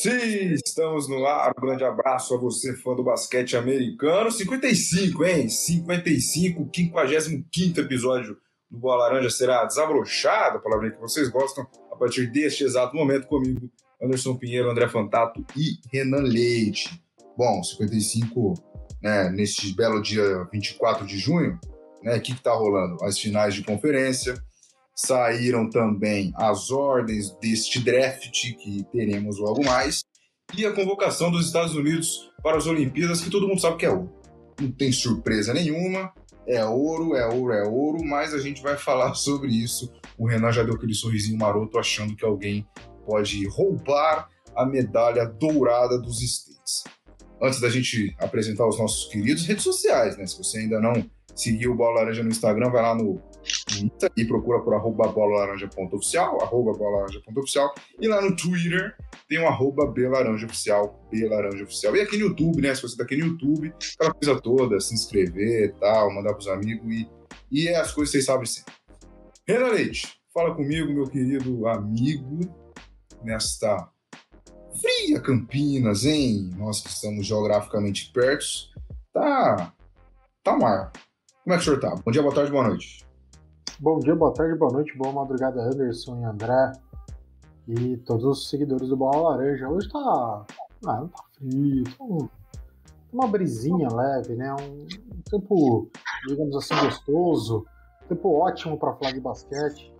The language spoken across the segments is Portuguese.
Sim, estamos no ar. Um grande abraço a você, fã do basquete americano. 55, hein? 55, 55 episódio do Boa Laranja será desabrochado, a palavra que vocês gostam, a partir deste exato momento comigo, Anderson Pinheiro, André Fantato e Renan Leite. Bom, 55, né, neste belo dia 24 de junho, né, o que está rolando? As finais de conferência, saíram também as ordens deste draft que teremos logo mais e a convocação dos Estados Unidos para as Olimpíadas, que todo mundo sabe que é ouro. Não tem surpresa nenhuma, é ouro, é ouro, é ouro, mas a gente vai falar sobre isso. O Renan já deu aquele sorrisinho maroto achando que alguém pode roubar a medalha dourada dos States. Antes da gente apresentar os nossos queridos redes sociais, né? Se você ainda não seguiu o Bola Laranja no Instagram, vai lá no e procura por arroba bolalaranja.oficial, arroba bolalaranja.oficial, e lá no Twitter tem o arroba belaranjaoficial, belaranjaoficial. E aqui no YouTube, né, se você tá aqui no YouTube, aquela coisa toda, se inscrever e tal, mandar pros amigos, e, e é as coisas que vocês sabem sempre. Renan Leite, fala comigo, meu querido amigo, nesta fria Campinas, hein? Nós que estamos geograficamente perto, tá, tá mar. Como é que o senhor tá? Bom dia, boa tarde, boa noite. Bom dia, boa tarde, boa noite, boa madrugada, Anderson e André e todos os seguidores do Bola Laranja. Hoje tá. Ah, não tá frio, tá, um, tá uma brisinha leve, né? Um, um, tempo, digamos assim, gostoso, um tempo ótimo para falar de basquete,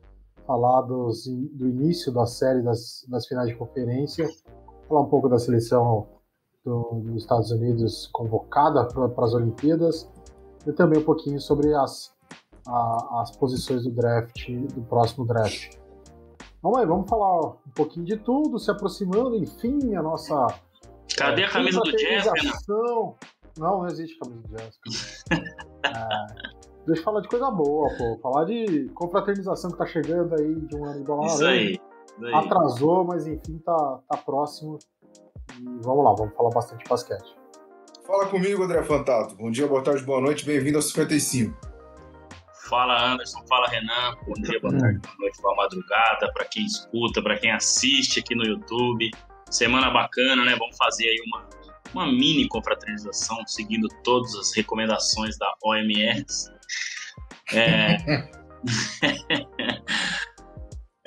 falar dos, do início da série das, das finais de conferência, falar um pouco da seleção do, dos Estados Unidos convocada para as Olimpíadas e também um pouquinho sobre as a, as posições do draft, do próximo draft. Vamos aí, vamos falar um pouquinho de tudo, se aproximando, enfim, a nossa. Cadê é, a camisa do Jazz, Não, não existe camisa do Jazz. é, deixa eu falar de coisa boa, pô. Falar de confraternização que tá chegando aí de um ano bola Isso aí. Atrasou, mas enfim, tá, tá próximo. E vamos lá, vamos falar bastante de basquete. Fala comigo, André Fantato. Bom dia, boa tarde, boa noite, bem-vindo ao 55. Fala Anderson, fala Renan, bom dia, boa tarde, boa noite, boa madrugada, para quem escuta, para quem assiste aqui no YouTube. Semana bacana, né? Vamos fazer aí uma, uma mini confraternização, seguindo todas as recomendações da OMS. É...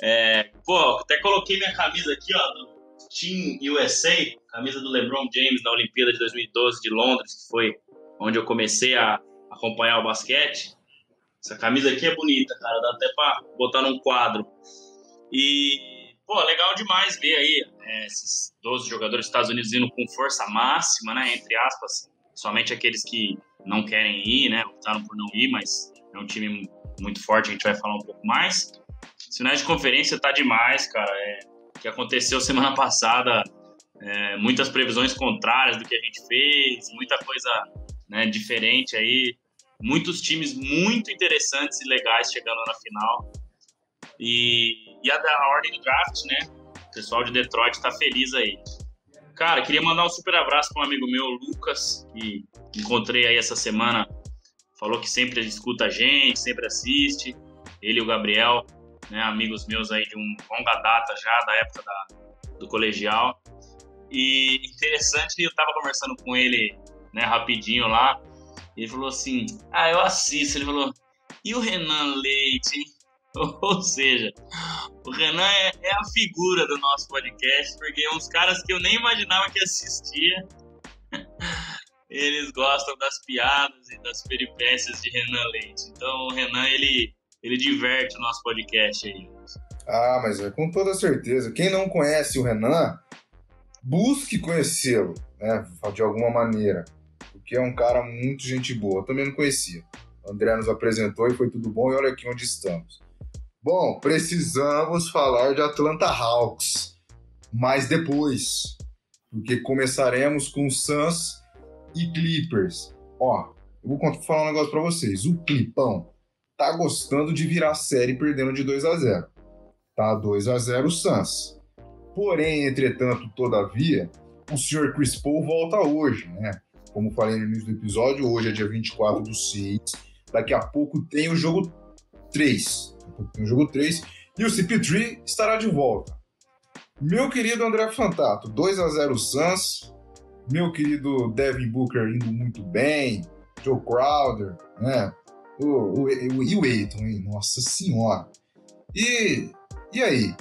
é... Pô, até coloquei minha camisa aqui, ó, Team USA, camisa do LeBron James na Olimpíada de 2012 de Londres, que foi onde eu comecei a acompanhar o basquete. Essa camisa aqui é bonita, cara. Dá até pra botar num quadro. E, pô, legal demais ver aí é, esses 12 jogadores dos Estados Unidos indo com força máxima, né? Entre aspas. Somente aqueles que não querem ir, né? Optaram por não ir, mas é um time muito forte, a gente vai falar um pouco mais. Sinais de conferência tá demais, cara. É, que aconteceu semana passada, é, muitas previsões contrárias do que a gente fez, muita coisa né, diferente aí muitos times muito interessantes e legais chegando na final. E, e a da ordem do draft, né? O pessoal de Detroit tá feliz aí. Cara, queria mandar um super abraço para um amigo meu, Lucas, que encontrei aí essa semana. Falou que sempre escuta a gente, sempre assiste. Ele e o Gabriel, né, amigos meus aí de um longa data já, da época da, do colegial. E interessante, eu tava conversando com ele, né, rapidinho lá. Ele falou assim: Ah, eu assisto. Ele falou: E o Renan Leite? Ou seja, o Renan é, é, a figura do nosso podcast, porque é uns caras que eu nem imaginava que assistia. Eles gostam das piadas e das peripécias de Renan Leite. Então, o Renan, ele, ele diverte o nosso podcast aí. Ah, mas é com toda certeza. Quem não conhece o Renan, busque conhecê-lo, né, de alguma maneira que é um cara muito gente boa. Eu também não conhecia. O André nos apresentou e foi tudo bom, e olha aqui onde estamos. Bom, precisamos falar de Atlanta Hawks, mas depois, porque começaremos com Suns e Clippers. Ó, eu vou falar um negócio para vocês. O Clipão tá gostando de virar série perdendo de 2 a 0. Tá 2 a 0 o Suns. Porém, entretanto, todavia, o Sr. Chris Paul volta hoje, né? Como falei no início do episódio, hoje é dia 24 do 6. Daqui a pouco tem o jogo 3. Daqui a pouco tem o jogo 3. E o CP3 estará de volta. Meu querido André Fantato, 2 a 0 Suns. Meu querido Devin Booker indo muito bem. Joe Crowder, né? O, o, o, o Aiton, hein? Nossa senhora. E, e aí?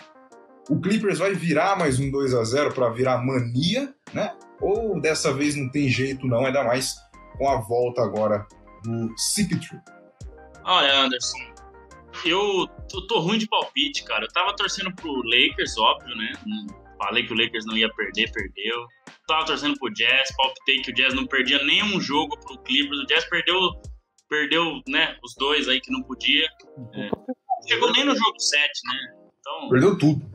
O Clippers vai virar mais um 2 a 0 para virar mania, né? Ou dessa vez não tem jeito não, ainda mais com a volta agora do CP3? Olha, Anderson, eu tô, tô, ruim de palpite, cara. Eu tava torcendo pro Lakers, óbvio, né? Falei que o Lakers não ia perder, perdeu. Tava torcendo pro Jazz, palpitei que o Jazz não perdia nenhum jogo pro Clippers. O Jazz perdeu, perdeu, né, os dois aí que não podia. É. Chegou nem no jogo 7, né? Então... Perdeu tudo.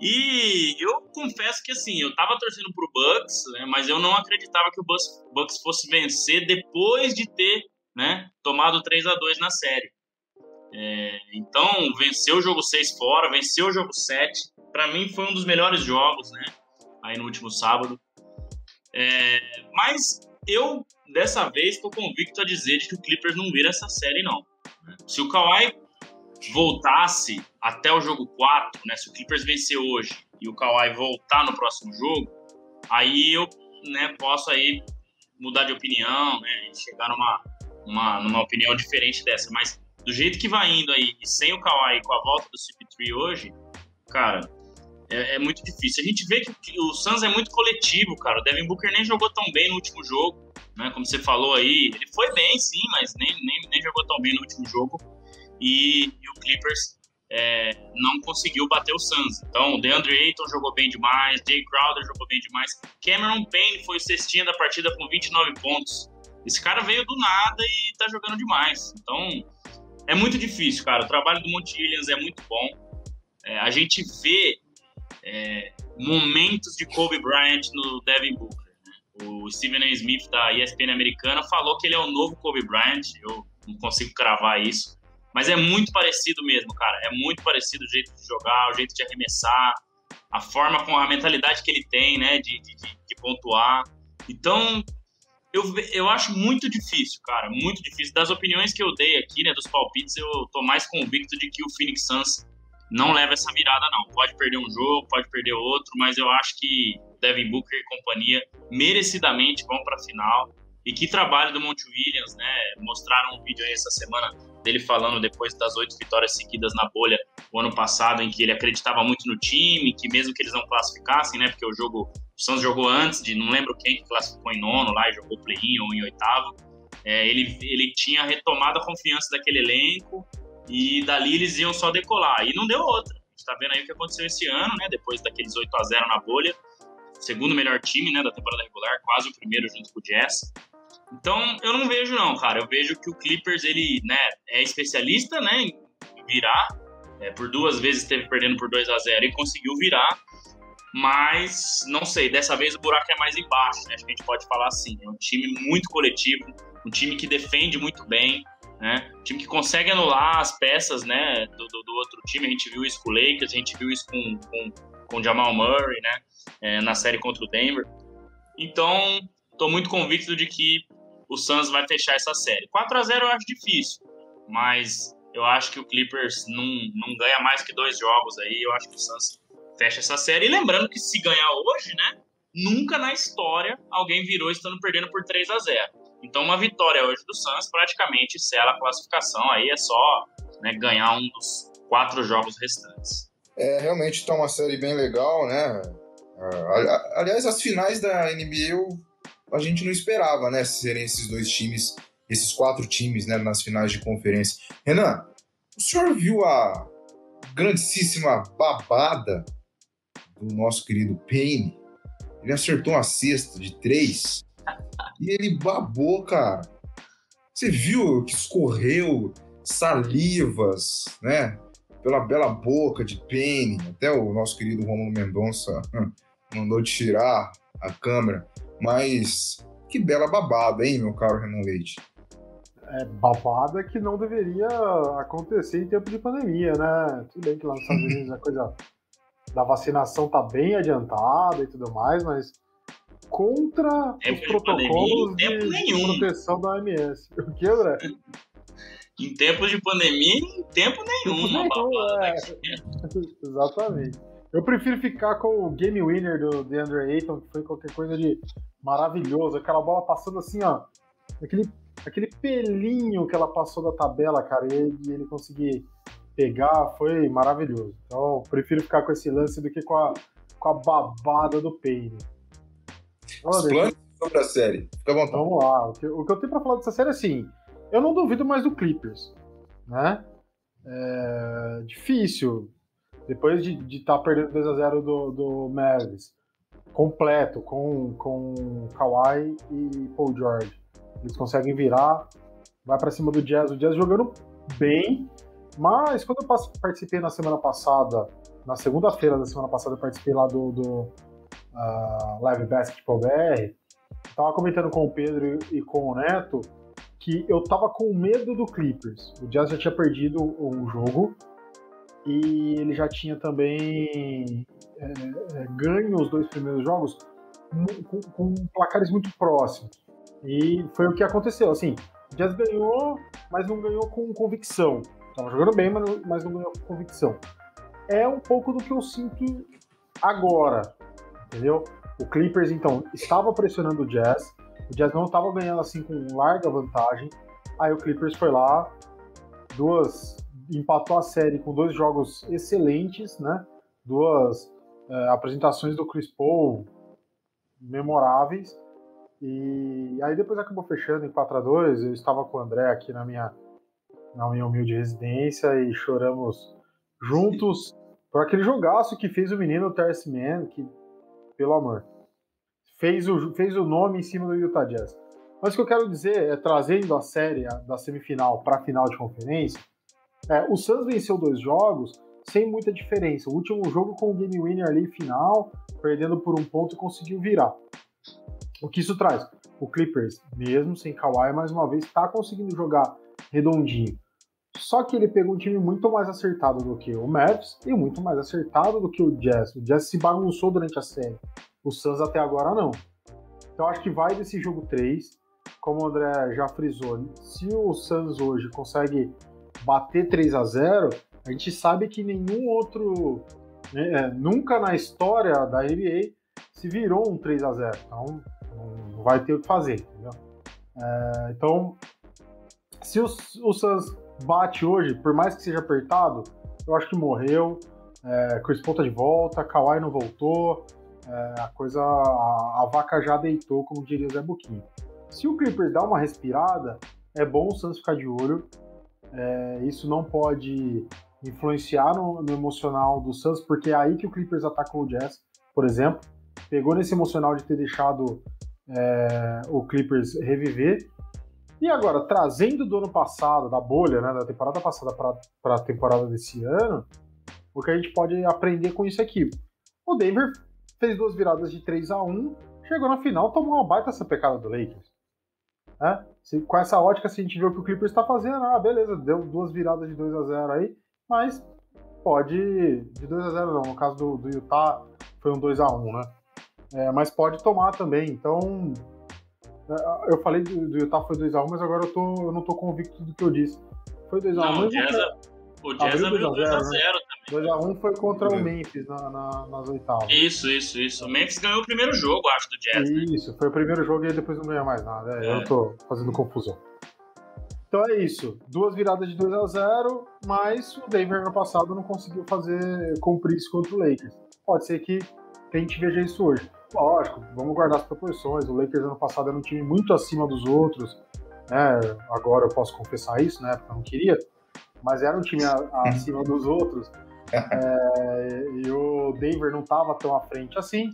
e eu confesso que assim, eu tava torcendo pro Bucks, né, mas eu não acreditava que o Bucks, Bucks fosse vencer depois de ter né, tomado 3 a 2 na série. É, então, venceu o jogo 6 fora, venceu o jogo 7. Para mim, foi um dos melhores jogos, né? Aí no último sábado. É, mas eu, dessa vez, estou convicto a dizer de que o Clippers não vira essa série, não. Né. Se o Kawhi voltasse até o jogo 4, né? Se o Clippers vencer hoje e o Kawhi voltar no próximo jogo, aí eu né, posso aí mudar de opinião, né? Chegar numa, uma, numa opinião diferente dessa, mas do jeito que vai indo aí, e sem o Kawhi com a volta do CP3 hoje, cara, é, é, muito difícil. A gente vê que, que, o Suns é muito coletivo, cara. O Devin Booker nem jogou tão bem no último jogo, né? Como você falou aí, ele foi bem, sim, mas nem, nem, nem jogou tão bem no último jogo. E, e o Clippers é, não conseguiu bater o Suns. Então, DeAndre Ayton jogou bem demais, Jay Crowder jogou bem demais, Cameron Payne foi o cestinha da partida com 29 pontos. Esse cara veio do nada e tá jogando demais. Então, é muito difícil, cara. O trabalho do Monte Williams é muito bom. É, a gente vê é, momentos de Kobe Bryant no Devin Booker. O Stephen A. Smith da ESPN americana falou que ele é o novo Kobe Bryant. Eu não consigo cravar isso. Mas é muito parecido mesmo, cara. É muito parecido o jeito de jogar, o jeito de arremessar, a forma com a mentalidade que ele tem, né, de, de, de pontuar. Então, eu, eu acho muito difícil, cara, muito difícil. Das opiniões que eu dei aqui, né, dos palpites, eu tô mais convicto de que o Phoenix Suns não leva essa virada, não. Pode perder um jogo, pode perder outro, mas eu acho que Devin Booker e companhia merecidamente vão para a final. E que trabalho do Monte Williams, né? Mostraram um vídeo aí essa semana dele falando depois das oito vitórias seguidas na bolha o ano passado, em que ele acreditava muito no time, que mesmo que eles não classificassem, né? Porque o jogo, o Santos jogou antes de, não lembro quem que classificou em nono lá e jogou play-in ou em oitavo. É, ele, ele tinha retomado a confiança daquele elenco e dali eles iam só decolar. E não deu outra. A gente tá vendo aí o que aconteceu esse ano, né? Depois daqueles 8 a 0 na bolha. Segundo melhor time, né, da temporada regular, quase o primeiro junto com o Jazz. Então, eu não vejo não, cara. Eu vejo que o Clippers, ele, né, é especialista, né, em virar. É, por duas vezes esteve perdendo por 2 a 0 e conseguiu virar. Mas, não sei, dessa vez o buraco é mais embaixo, né? Acho que a gente pode falar assim. É um time muito coletivo, um time que defende muito bem, né? Time que consegue anular as peças, né, do, do, do outro time. A gente viu isso com o Lakers, a gente viu isso com, com, com o Jamal Murray, né, é, na série contra o Denver. Então, estou muito convicto de que o Suns vai fechar essa série. 4 a 0 eu acho difícil, mas eu acho que o Clippers não, não ganha mais que dois jogos aí. Eu acho que o Suns fecha essa série. E lembrando que se ganhar hoje, né? Nunca na história alguém virou estando perdendo por 3 a 0 Então, uma vitória hoje do Suns praticamente sela a classificação. Aí é só né, ganhar um dos quatro jogos restantes. É, realmente está uma série bem legal, né? Ah, aliás, as finais da NBA a gente não esperava, né, serem esses dois times, esses quatro times, né, nas finais de conferência. Renan, o senhor viu a grandíssima babada do nosso querido Payne? Ele acertou uma cesta de três e ele babou, cara. Você viu que escorreu salivas, né? Pela bela boca de Payne. Até o nosso querido Romulo Mendonça mandou tirar a câmera. Mas que bela babada, hein, meu caro Renan Leite? É babada que não deveria acontecer em tempo de pandemia, né? Tudo bem que lá nos Estados Unidos a coisa da vacinação tá bem adiantada e tudo mais, mas contra tempo os protocolos de, de, de, proteção da OMS. O que, André? Em tempos de pandemia, em tempo nenhum. Uma babada é. Exatamente. Eu prefiro ficar com o game winner do DeAndre Ayton, que foi qualquer coisa de maravilhoso. Aquela bola passando assim, ó. Aquele, aquele pelinho que ela passou da tabela, cara, e ele, ele conseguir pegar foi maravilhoso. Então, prefiro ficar com esse lance do que com a, com a babada do Payne. Os planos sobre a série. Fica bom. Vamos lá. O que, o que eu tenho pra falar dessa série é assim: eu não duvido mais do Clippers, né? É difícil. Depois de estar tá perdendo 2x0 do, do Mavericks, completo, com, com Kawhi e Paul George. Eles conseguem virar, vai para cima do Jazz. O Jazz jogando bem, mas quando eu participei na semana passada, na segunda-feira da semana passada, eu participei lá do, do uh, Live Basketball BR, tava comentando com o Pedro e com o Neto que eu tava com medo do Clippers. O Jazz já tinha perdido um jogo e ele já tinha também é, é, ganho os dois primeiros jogos com, com, placares muito próximos. E foi o que aconteceu. Assim, o Jazz ganhou, mas não ganhou com convicção. Tava jogando bem, mas não, mas não ganhou com convicção. É um pouco do que eu sinto agora, entendeu? O Clippers, então, estava pressionando o Jazz, o Jazz não estava ganhando assim com larga vantagem. Aí o Clippers foi lá, duas empatou a série com dois jogos excelentes, né? Duas é, apresentações do Chris Paul memoráveis. E aí depois acabou fechando em 4 a 2 Eu estava com o André aqui na minha, na minha humilde residência e choramos juntos por aquele jogaço que fez o menino Terce Man, que, pelo amor fez o, fez o nome em cima do Utah Jazz. Mas o que eu quero dizer é, trazendo a série da semifinal para a final de conferência, é, o Suns venceu dois jogos sem muita diferença. O último jogo com o game winner ali final, perdendo por um ponto, conseguiu virar. O que isso traz? O Clippers, mesmo sem Kawhi, mais uma vez, está conseguindo jogar redondinho. Só que ele pegou um time muito mais acertado do que o Mavs e muito mais acertado do que o Jazz. O Jazz se bagunçou durante a série. O Suns até agora não. Então acho que vai desse jogo 3. Como o André já frisou, se o Suns hoje consegue bater 3 a 0 a gente sabe que nenhum outro. Né, é, nunca na história da NBA se virou um 3 a 0 Então não vai ter o que fazer, entendeu? É, então, se o, o Suns bate hoje, por mais que seja apertado, eu acho que morreu. É, Chris Paul tá de volta, Kawhi não voltou, é, a coisa, a, a, vaca já deitou, como diria o Zé Buquinho. Se o Clippers dá uma respirada, é bom o Suns ficar de olho. É, isso não pode influenciar no, no, emocional do Suns, porque é aí que o Clippers atacou o Jazz, por exemplo. Pegou nesse emocional de ter deixado é, o Clippers reviver. E agora, trazendo do ano passado, da bolha, né, da temporada passada para a temporada desse ano, o que a gente pode aprender com isso aqui? O Denver fez duas viradas de 3 a 1 chegou na final, tomou uma baita essa pecada do Lakers. É? Se, com essa ótica, se a gente vê o que o Clippers está fazendo, ah, beleza, deu duas viradas de 2 a 0 aí, mas pode. De 2 a 0 não, no caso do, do Utah foi um 2 a 1 né? É, mas pode tomar também, então. É, eu falei do, do Utah foi 2x1, mas agora eu, tô, eu não tô convicto do que eu disse. Foi 2x1. Não, o Jazz, o Jazz abriu 2x0 também. 2x1 foi contra o Memphis na, na, nas oitavas. Isso, isso, isso. O Memphis ganhou o primeiro jogo, acho, do Jazz. Né? Isso, né? foi o primeiro jogo e depois não ganhou mais nada. É, é. Eu tô fazendo confusão. Então é isso. Duas viradas de 2 x 0 mas o Denver no passado não conseguiu fazer cumprir isso contra o Lakers. Pode ser que a gente veja isso hoje. Lógico, vamos guardar as proporções. O Lakers ano passado era um time muito acima dos outros. Né? Agora eu posso confessar isso, né? Porque eu não queria mas era um time acima dos outros. É, e o Denver não estava tão à frente assim.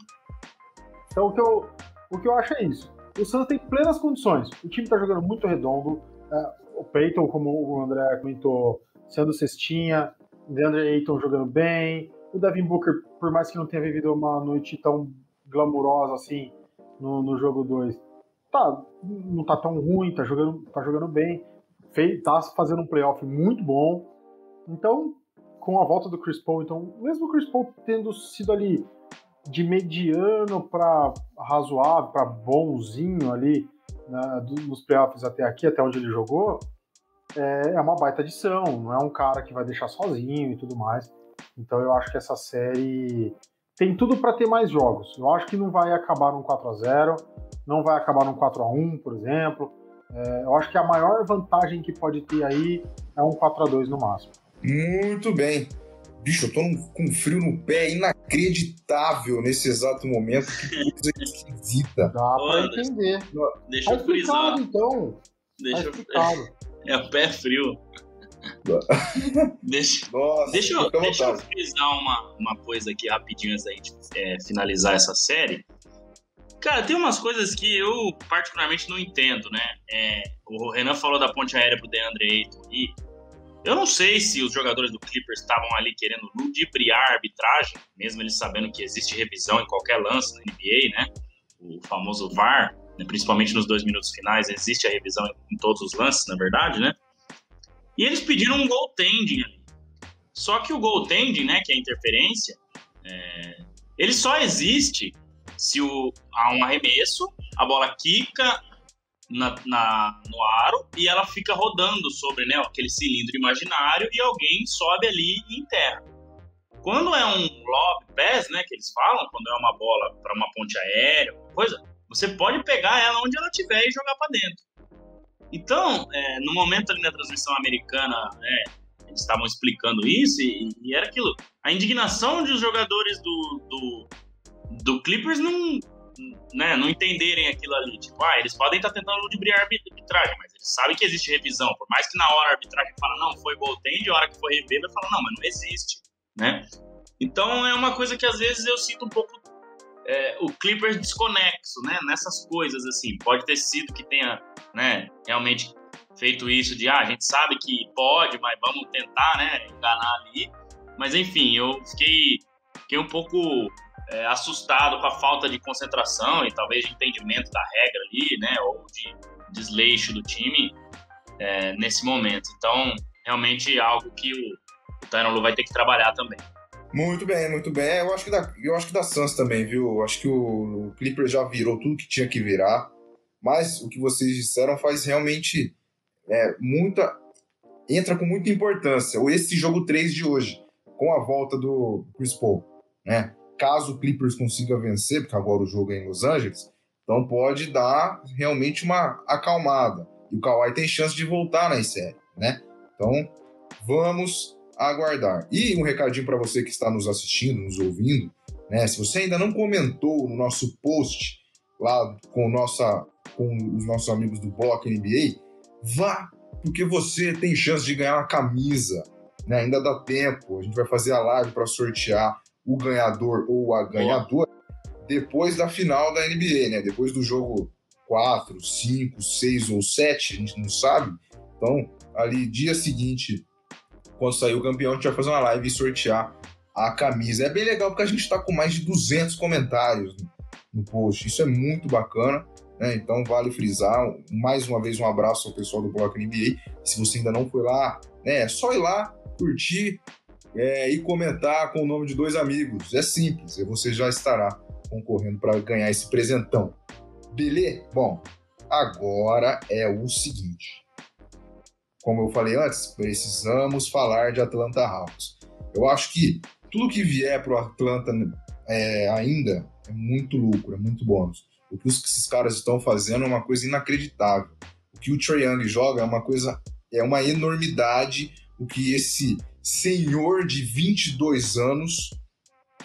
Então o que eu, o que eu acho é isso. O Santos tem plenas condições. O time está jogando muito redondo. É, o Peyton, como o André comentou, sendo cestinha. O DeAndre Ayton jogando bem. O Devin Booker, por mais que não tenha vivido uma noite tão glamurosa assim no, no jogo 2, tá, não tá tão ruim, tá jogando, tá jogando bem fez, tá fazendo um playoff muito bom. Então, com a volta do Chris Paul, então, mesmo o Chris Paul tendo sido ali de mediano para razoável, para bonzinho ali né, nos playoffs até aqui, até onde ele jogou, é, é uma baita adição, não é um cara que vai deixar sozinho e tudo mais. Então eu acho que essa série tem tudo para ter mais jogos. Eu acho que não vai acabar num 4 a 0 não vai acabar num 4 a 1 por exemplo. É, eu acho que a maior vantagem que pode ter aí é um 4 a 2 no máximo. Muito bem. Bicho, eu tô com frio no pé inacreditável nesse exato momento. Que coisa esquisita. Dá Pô, pra entender. Deixa eu frisar. então. Deixa eu... É o pé frio. deixa, Nossa, deixa, eu, deixa eu frisar uma, uma coisa aqui rapidinho antes da gente é, finalizar essa série. Cara, tem umas coisas que eu particularmente não entendo, né? É, o Renan falou da ponte aérea pro DeAndre Ayton e eu não sei se os jogadores do Clippers estavam ali querendo ludibriar a arbitragem, mesmo eles sabendo que existe revisão em qualquer lance na NBA, né? O famoso VAR, né? principalmente nos dois minutos finais, existe a revisão em todos os lances, na verdade, né? E eles pediram um goaltending ali. Só que o goaltending, né, que é a interferência, é... ele só existe se o... há um arremesso, a bola quica na, na, no aro e ela fica rodando sobre né, aquele cilindro imaginário e alguém sobe ali e enterra. Quando é um lob pass, né, que eles falam, quando é uma bola para uma ponte aérea, coisa, você pode pegar ela onde ela estiver e jogar para dentro. Então, é, no momento ali na transmissão americana, né, eles estavam explicando isso e, e, era aquilo. A indignação dos jogadores do, do, do Clippers não, né, não entenderem aquilo ali. Tipo, ah, eles podem estar tá tentando ludibriar a arbitragem, mas eles sabem que existe revisão. Por mais que na hora a arbitragem fala, não, foi goaltend, a hora que for rever, vai falar, não, mas não existe, né? Então é uma coisa que às vezes eu sinto um pouco é, o Clippers desconexo, né? Nessas coisas, assim. Pode ter sido que tenha, né, realmente feito isso de, ah, a gente sabe que pode, mas vamos tentar, né, enganar ali. Mas enfim, eu fiquei, fiquei um pouco é, assustado com a falta de concentração e talvez de entendimento da regra ali, né, ou de desleixo do time é, nesse momento. Então, realmente é algo que o, o vai ter que trabalhar também. Muito bem, muito bem. Eu acho que da, eu acho que da Suns também, viu? Eu acho que o, o Clippers já virou tudo que tinha que virar. Mas o que vocês disseram faz realmente é, muita. entra com muita importância. Esse jogo 3 de hoje, com a volta do Chris Paul, né? caso o Clippers consiga vencer, porque agora o jogo é em Los Angeles, então pode dar realmente uma acalmada. E o Kawhi tem chance de voltar na série, né? Então, vamos aguardar. E um recadinho para você que está nos assistindo, nos ouvindo, né? Se você ainda não comentou no nosso post lá com, nossa, com os nossos amigos do Block NBA, vá, porque você tem chance de ganhar uma camisa, né? Ainda dá tempo. A gente vai fazer a live para sortear o ganhador ou a ganhadora depois da final da NBA, né? Depois do jogo 4, 5, 6 ou 7, a gente não sabe. Então, ali, dia seguinte, quando sair o campeão, a gente vai fazer uma live e sortear a camisa. É bem legal porque a gente está com mais de 200 comentários no post. Isso é muito bacana. Né? Então, vale frisar. Mais uma vez, um abraço ao pessoal do Bloco NBA. Se você ainda não foi lá, né, é só ir lá, curtir, é, e comentar com o nome de dois amigos. É simples, e você já estará concorrendo para ganhar esse presentão. Beleza? Bom, agora é o seguinte. Como eu falei antes, precisamos falar de Atlanta Hawks. Eu acho que tudo que vier para o Atlanta é, ainda é muito lucro, é muito bônus. O que esses caras estão fazendo é uma coisa inacreditável. O que o Trae Young joga é uma coisa, é uma enormidade. O que esse senhor de 22 anos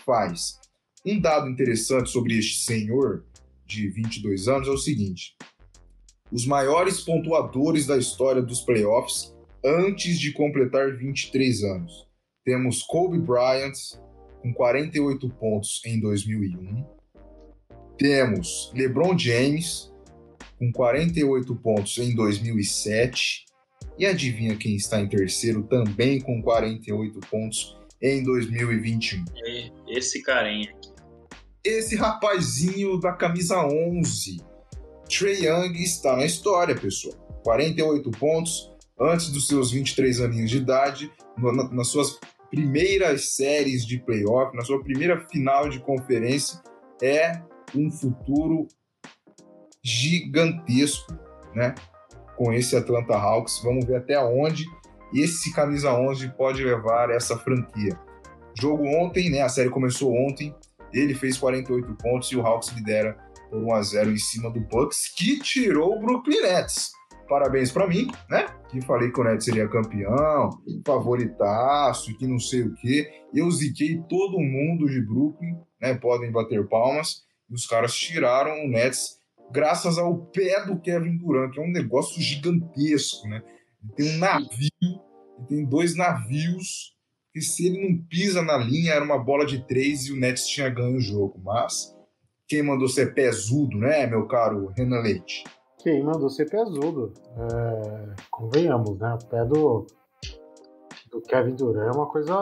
faz. Um dado interessante sobre este senhor de 22 anos é o seguinte: os maiores pontuadores da história dos playoffs antes de completar 23 anos. Temos Kobe Bryant com 48 pontos em 2001. Temos LeBron James com 48 pontos em 2007 e adivinha quem está em terceiro também com 48 pontos em 2021? Esse carinha aqui. Esse rapazinho da camisa 11. Trey Young está na história, pessoal. 48 pontos antes dos seus 23 aninhos de idade, nas suas primeiras séries de playoff, na sua primeira final de conferência, é um futuro gigantesco, né? com esse Atlanta Hawks. Vamos ver até onde esse camisa 11 pode levar essa franquia. Jogo ontem, né? A série começou ontem. Ele fez 48 pontos e o Hawks lidera por 1 a 0 em cima do Bucks, que tirou o Brooklyn Nets. Parabéns para mim, né? Que falei que o Nets seria campeão, favoritaço, que não sei o quê. Eu ziquei todo mundo de Brooklyn, né? Podem bater palmas. E os caras tiraram o Nets graças ao pé do Kevin Durant, que é um negócio gigantesco, né? Tem um navio, tem dois navios, que se ele não pisa na linha, era uma bola de três e o Nets tinha ganho o jogo. Mas quem mandou ser pesudo, né, meu caro Renan Leite? Quem mandou ser pesudo? É, convenhamos, né? O pé do, do Kevin Durant é uma coisa.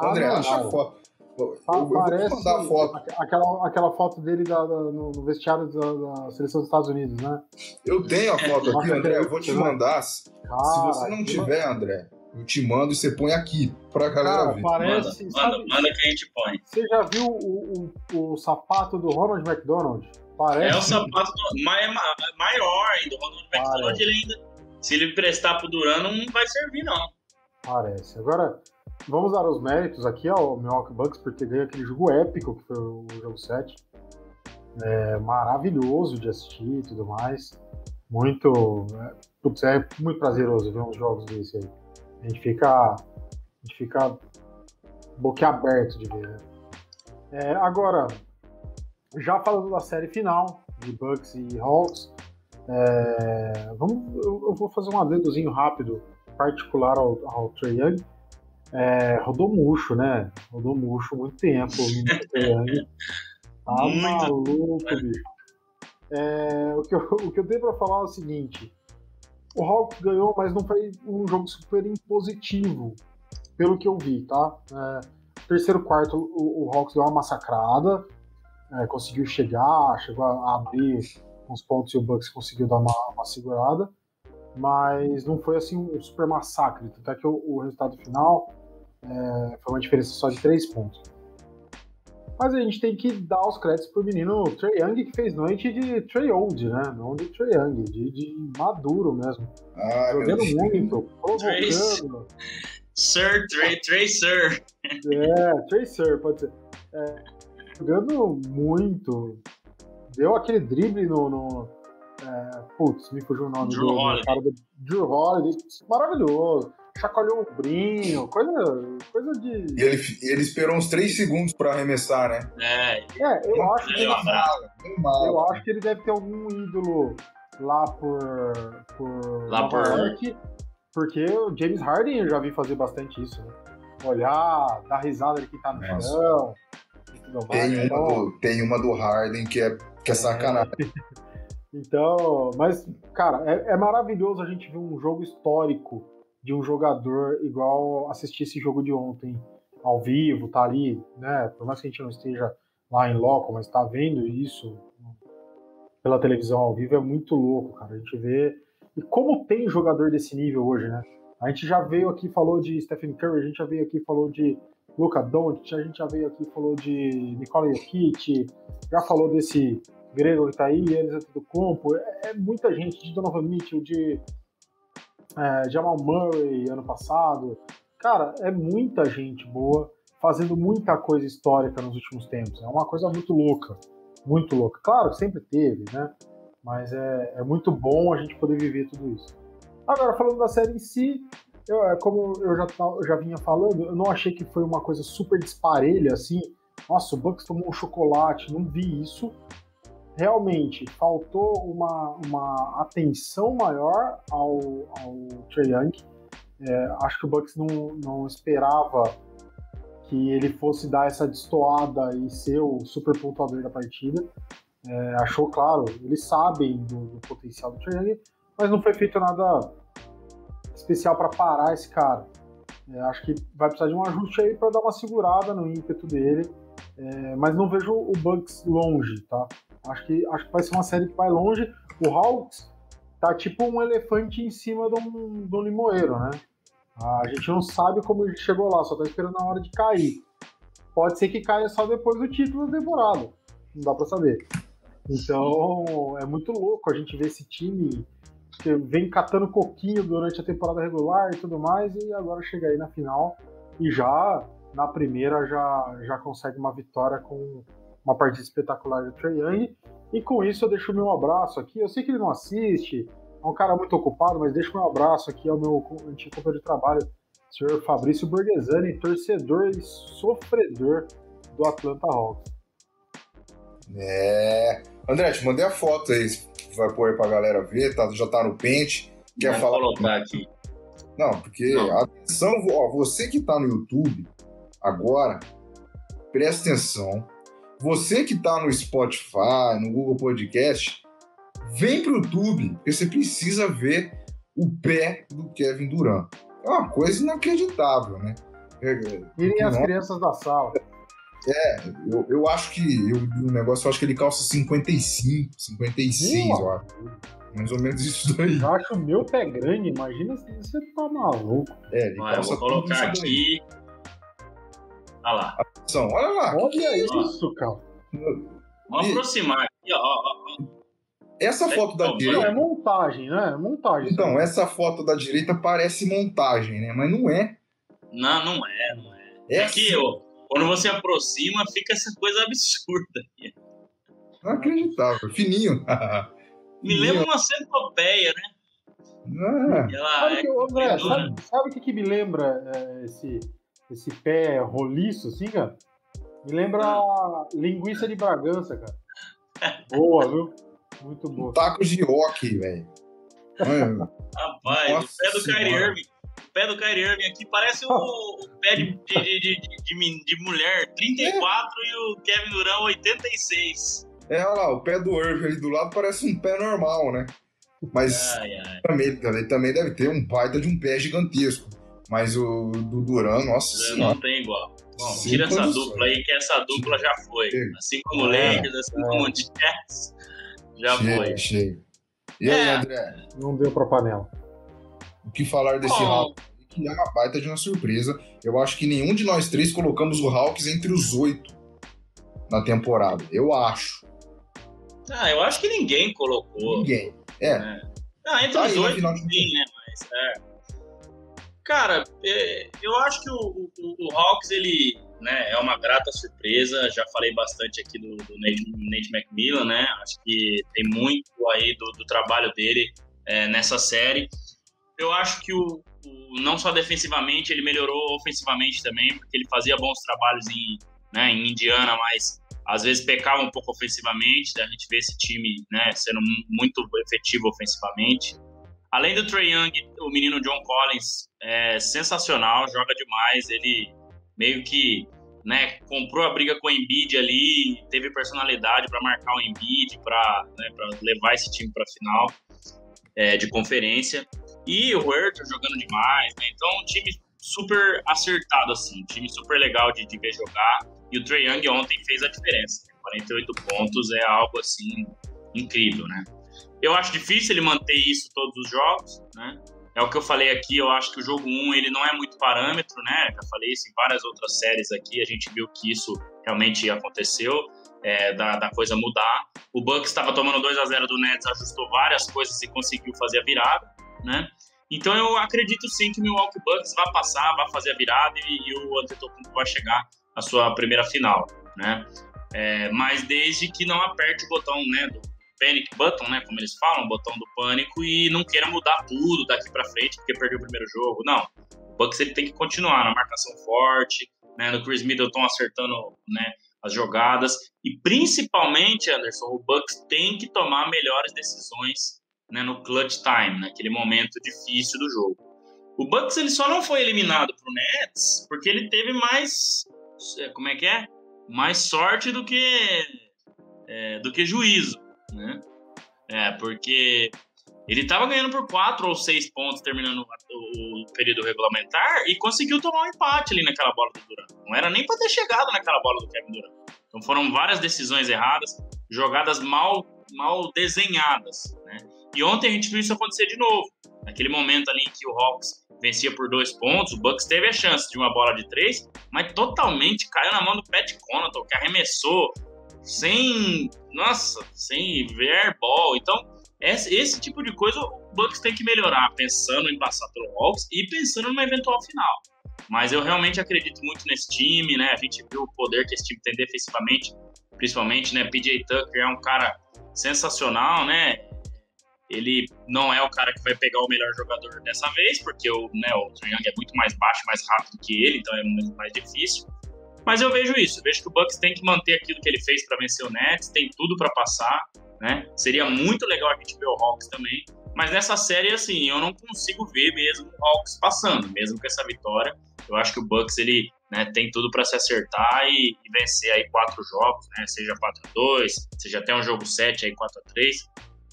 André, acha a foto. Eu, Parece eu vou foto. Aquela, aquela foto dele da, da, no vestiário da, da, seleção dos Estados Unidos, né? Eu tenho a foto aqui, André. Eu vou te mandar. Cara, Se você não tiver, André, eu te mando e você põe aqui pra galera Cara, ver. Parece, manda, sabe, manda, manda, que a gente põe. Você já viu o, o, o sapato do Ronald McDonald? Parece. É o sapato do, maior ainda. O Ronald McDonald, ele ainda. Se ele prestar pro Duran, não vai servir, não. Parece. Agora, vamos dar os méritos aqui ao Milwaukee Bucks por ter ganho aquele jogo épico que foi o jogo 7. É maravilhoso de assistir e tudo mais. Muito. É, putz, é muito prazeroso ver uns jogos desse aí. A gente fica. A gente fica boquiaberto de ver. Né? É, agora, já falando da série final de Bucks e Hawks, é, vamos, eu, eu, vou fazer um adendozinho rápido, particular ao, ao Trae Young. É, rodou murcho, né? Rodou murcho muito tempo o Trae Young. Tá maluco, bicho. É, o, que eu, o que eu tenho pra falar é o seguinte: o Hawks ganhou, mas não foi um jogo super impositivo, pelo que eu vi, tá? É, terceiro quarto, o, o Hawks deu uma massacrada, é, conseguiu chegar, chegou a abrir uns pontos e o Bucks conseguiu dar uma, uma segurada, mas não foi assim um super massacre, tanto é que o, o resultado final é, foi uma diferença só de três pontos. Mas a gente tem que dar os créditos pro menino Trey Young, que fez noite de Trey Old, né? Não de Trey Young, de, de maduro mesmo. Ah, Jogando muito, provocando. Sir, Trey, Trey Sir. É, Trey Sir, pode ser. É, jogando muito. Deu aquele drible no. no é, putz, me fugiu o nome Drew do, Holiday. cara do Drew Holiday. Maravilhoso chacoalhou o brinho, coisa, coisa de. E ele, ele esperou uns 3 segundos pra arremessar, né? É, é eu acho que ele. Eu acho que ele deve ter algum ídolo lá por. por lá por. York, porque o James Harden eu já vi fazer bastante isso, né? Olhar, dar risada de quem tá no Nossa. chão. Tem uma, então... do, tem uma do Harden que é, que é sacanagem. Então, mas, cara, é, é, maravilhoso a gente ver um jogo histórico de um jogador igual assistir esse jogo de ontem ao vivo, tá ali, né? Por mais que a gente não esteja lá em loco, mas tá vendo isso pela televisão ao vivo é muito louco, cara. A gente vê e como tem jogador desse nível hoje, né? A gente já veio aqui falou de Stephen Curry, a gente já veio aqui falou de Luca Doncic, a gente já veio aqui falou de Nikola Jokic, já falou desse grego que tá aí, do campo, é, é muita gente de Donovan Mitchell, de é, Jamal Murray ano passado. Cara, é muita gente boa fazendo muita coisa histórica nos últimos tempos. É uma coisa muito louca, muito louca. Claro, sempre teve, né? Mas é, é muito bom a gente poder viver tudo isso. Agora, falando da série em si, eu, é, como eu já, eu já vinha falando, eu não achei que foi uma coisa super disparelha assim. Nossa, o Bucks tomou um chocolate, não vi isso realmente faltou uma, uma atenção maior ao, ao Young. É, acho que o Bucks não, não esperava que ele fosse dar essa destoada e ser o super pontuador da partida. É, achou, claro, eles sabem do, do potencial do Trae Young, mas não foi feito nada especial para parar esse cara. É, acho que vai precisar de um ajuste aí para dar uma segurada no ímpeto dele, é, mas não vejo o Bucks longe, tá? Acho que, acho que vai ser uma série que vai longe. O Hawks tá tipo um elefante em cima de um, de um limoeiro, né? A gente não sabe como ele chegou lá, só tá esperando a hora de cair. Pode ser que caia só depois do título da temporada. Não dá pra saber. Então, é muito louco a gente ver esse time que vem catando coquinho durante a temporada regular e tudo mais, e agora chega aí na final e já na primeira já, já consegue uma vitória com uma partida espetacular do Trae Young. E com isso eu deixo o meu abraço aqui. Eu sei que ele não assiste, é um cara muito ocupado, mas deixo meu abraço aqui ao meu antigo companheiro de trabalho, senhor Fabrício Borghesani, torcedor e sofredor do Atlanta Hawks. É. André, te mandei a foto aí, vai pôr aí pra galera ver, tá, já tá no pente. Quer Vou falar? colocar aqui. Não, porque, Não. atenção, ó, você que tá no YouTube agora, presta atenção. Você que tá no Spotify, no Google Podcast, vem pro YouTube, porque você precisa ver o pé do Kevin Durant. É uma coisa inacreditável, né? Irem as crianças da sala. É, eu, eu acho que eu, o negócio, eu acho que ele calça 55, 56, Meu, eu acho. Mais ou menos isso daí. Eu acho o meu pé grande, imagina se você tá maluco. É, ele Olha, calça eu vou colocar aqui. Olha lá. Atenção, olha lá. Olha isso, cara. Vamos e... aproximar aqui, ó. Essa é foto da direita. É montagem, né? É montagem. Então, essa foto da direita parece montagem, né? Mas não é. Não, não é, não é. É aqui, ó. Quando você aproxima, fica essa coisa absurda. Inacreditável, fininho. Me lembra uma centopeia, né? Ah. Sabe, é que, André, sabe, sabe, o que, que me lembra é, esse, esse pé roliço, assim, cara? Me lembra ah. linguiça de Bragança, cara. Boa, viu? Muito boa. Tacos de rock, velho. Rapaz, Nossa o pé do Kyrie Irving o pé do Kyrie Irving aqui parece o, o pé de, de, de, de, de mulher, 34, é. e o Kevin Durant, 86. É, olha lá, o pé do Irving ali do lado parece um pé normal, né? Mas ai, ai. Também, ele também deve ter um baita de um pé gigantesco. Mas o do Duran, nossa Não senhora. tem igual. Bom, tira essa dupla aí, que essa dupla já foi. Assim como o é, Lakers, assim é. como o Jazz, já cheio, foi. Cheio. E aí, é. André? Não deu pra panela o que falar desse oh. Hawks, que é uma baita de uma surpresa. Eu acho que nenhum de nós três colocamos o Hawks entre os oito na temporada. Eu acho. Ah, eu acho que ninguém colocou. Ninguém. É. é. Ah, entre tá os oito, sim, né? Mas, é. Cara, é, eu acho que o, o, o, Hawks, ele né, é uma grata surpresa. Já falei bastante aqui do, do Nate, Nate McMillan, né? Acho que tem muito aí do, do trabalho dele é, nessa série eu acho que o, o, não só defensivamente, ele melhorou ofensivamente também, porque ele fazia bons trabalhos em, né, em Indiana, mas às vezes pecava um pouco ofensivamente. A gente vê esse time né, sendo muito efetivo ofensivamente. Além do Trey Young, o menino John Collins é sensacional, joga demais. Ele meio que né, comprou a briga com o Embiid ali, teve personalidade para marcar o Embiid, para né, levar esse time para a final é, de conferência. E o Huerta jogando demais, né? Então, um time super acertado, assim, um time super legal de, de ver jogar. E o Trey Young ontem fez a diferença. 48 pontos é algo, assim, incrível, né? Eu acho difícil ele manter isso todos os jogos, né? É o que eu falei aqui, eu acho que o jogo 1 ele não é muito parâmetro, né? Já falei isso em várias outras séries aqui, a gente viu que isso realmente aconteceu, é, da, da, coisa mudar. O Bucks estava tomando 2 a 0 do Nets, ajustou várias coisas e conseguiu fazer a virada né? Então eu acredito sim que o Milwaukee Bucks vai passar, vai fazer a virada e, e o Antetokounmpo vai chegar à sua primeira final, né? É, mas desde que não aperte o botão, né, do panic button, né, como eles falam, o botão do pânico e não queira mudar tudo daqui para frente porque perdeu o primeiro jogo. Não, o Bucks ele tem que continuar na marcação forte, né, no Chris Middleton acertando, né, as jogadas e principalmente, Anderson, o Bucks tem que tomar melhores decisões né, no clutch time, naquele momento difícil do jogo. O Bucks ele só não foi eliminado pro Nets porque ele teve mais, é, como é que é, mais sorte do que é, do que juízo, né? É, porque ele estava ganhando por 4 ou 6 pontos terminando o, o, período regulamentar e conseguiu tomar um empate ali naquela bola do Durant. Não era nem para ter chegado naquela bola do Kevin Durant. Então foram várias decisões erradas, jogadas mal mal desenhadas, né? E ontem a gente viu isso acontecer de novo. Naquele momento ali em que o Hawks vencia por dois pontos, o Bucks teve a chance de uma bola de três, mas totalmente caiu na mão do Pat Connaughton, que arremessou sem, nossa, sem airball. Então, esse, esse tipo de coisa o Bucks tem que melhorar, pensando em passar pelo Hawks e pensando numa eventual final. Mas eu realmente acredito muito nesse time, né? A gente viu o poder que esse time tem defensivamente, principalmente, né? PJ Tucker é um cara sensacional, né? Ele não é o cara que vai pegar o melhor jogador dessa vez, porque o, né, o Young é muito mais baixo, mais rápido que ele, então é muito mais difícil. Mas eu vejo isso, eu vejo que o Bucks tem que manter aquilo que ele fez para vencer o Nets, tem tudo para passar, né? Seria muito legal a gente ver o Hawks também, mas nessa série assim, eu não consigo ver mesmo o Hawks passando, mesmo com essa vitória. Eu acho que o Bucks ele né, tem tudo para se acertar e, e, vencer aí quatro jogos, né? Seja 4 a 2, seja até um jogo 7 aí 4 a 3,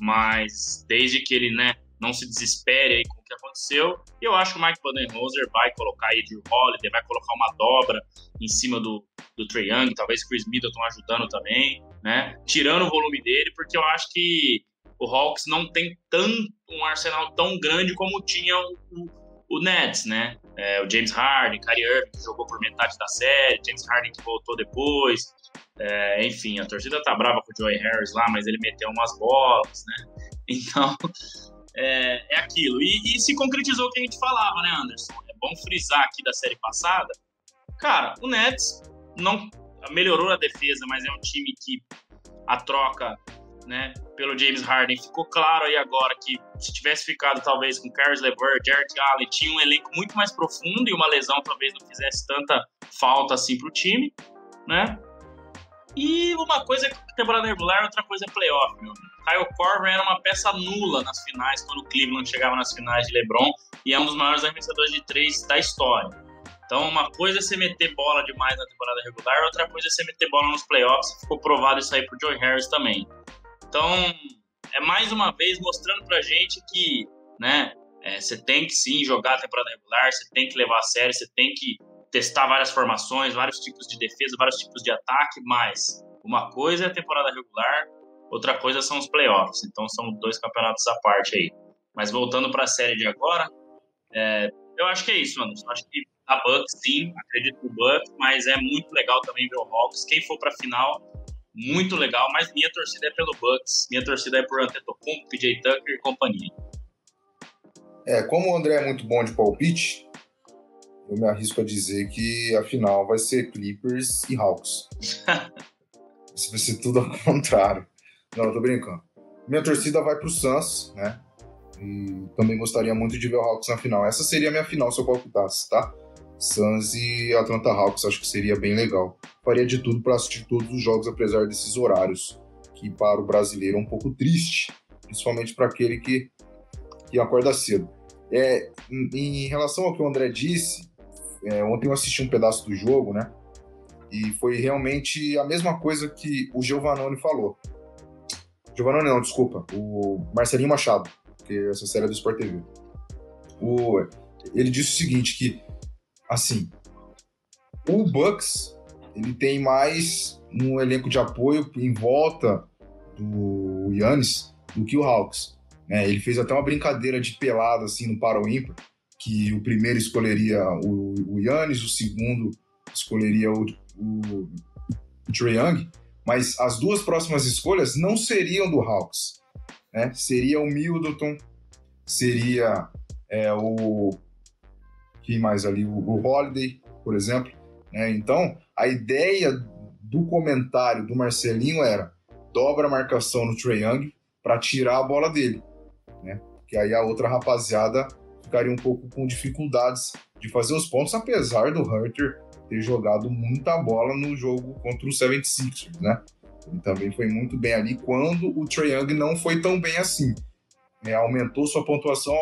mas desde que ele, né, não se desespere aí com o que aconteceu. E eu acho que o Mike Budenholzer vai colocar aí Drew Holiday, vai colocar uma dobra em cima do, do Trae Young, talvez Chris Middleton ajudando também, né? Tirando o volume dele, porque eu acho que o Hawks não tem tanto um arsenal tão grande como tinha o, o, o Nets, né? É, o James Harden, Kyrie Irving, que jogou por metade da série, James Harden que voltou depois. É, enfim, a torcida tá brava com o Joey Harris lá, mas ele meteu umas bolas, né? Então, é, é aquilo. E, e, se concretizou o que a gente falava, né, Anderson? É bom frisar aqui da série passada. Cara, o Nets não melhorou a defesa, mas é um time que a troca né, pelo James Harden ficou claro aí agora que se tivesse ficado talvez com Caris LeVert, Jarrett Allen, tinha um elenco muito mais profundo e uma lesão talvez não fizesse tanta falta assim pro time, né? E uma coisa é temporada regular, outra coisa é playoff, meu. Kyle Korver era uma peça nula nas finais, quando o Cleveland chegava nas finais de LeBron, e é um dos maiores arremessadores de três da história. Então, uma coisa é você meter bola demais na temporada regular, outra coisa é você meter bola nos playoffs. Ficou provado isso aí pro Joe Harris também. Então, é mais uma vez mostrando pra gente que, né, é, você tem que sim jogar a temporada regular, você tem que levar a sério, você tem que testar várias formações, vários tipos de defesa, vários tipos de ataque, mas uma coisa é a temporada regular, outra coisa são os playoffs. Então são dois campeonatos à parte aí. Mas voltando para a série de agora, é, eu acho que é isso, mano. Acho que a Bucks, sim, acredito no Bucks, mas é muito legal também ver o Hawks. Quem for para a final, muito legal. Mas minha torcida é pelo Bucks, minha torcida é por Antetokounmpo, PJ Tucker e companhia. É, como o André é muito bom de palpite, eu me arrisco a dizer que a final vai ser Clippers e Hawks. Isso vai ser tudo ao contrário. Não, eu tô brincando. Minha torcida vai pro Suns, né? E também gostaria muito de ver o Hawks na final. Essa seria a minha final se eu palpitasse, tá? Suns e Atlanta Hawks, acho que seria bem legal. Faria de tudo para assistir todos os jogos, apesar desses horários, que para o brasileiro é um pouco triste, principalmente para aquele que, que acorda cedo. É, em, em relação ao que o André disse, é, ontem eu assisti um pedaço do jogo, né? E foi realmente a mesma coisa que o Giovannone falou. Giovannone não, desculpa. O Marcelinho Machado, que essa série é do Sport TV. O, ele disse o seguinte, que, assim, o Bucks, ele tem mais um elenco de apoio em volta do Yannis do que o Hawks. Né? Ele fez até uma brincadeira de pelada, assim, no Para o Ímpar, que o primeiro escolheria o, o Yannis, o segundo escolheria o, o, o Trae Young, mas as duas próximas escolhas não seriam do Hawks. Né? Seria o Middleton, seria é, o. Quem mais ali? O, o Holiday, por exemplo. Né? Então, a ideia do comentário do Marcelinho era dobra a marcação no Trae Young para tirar a bola dele. Né? Que aí a outra rapaziada ficaria um pouco com dificuldades de fazer os pontos, apesar do Hunter ter jogado muita bola no jogo contra o 76ers, né? Ele também foi muito bem ali quando o Trae Young não foi tão bem assim. É, aumentou sua pontuação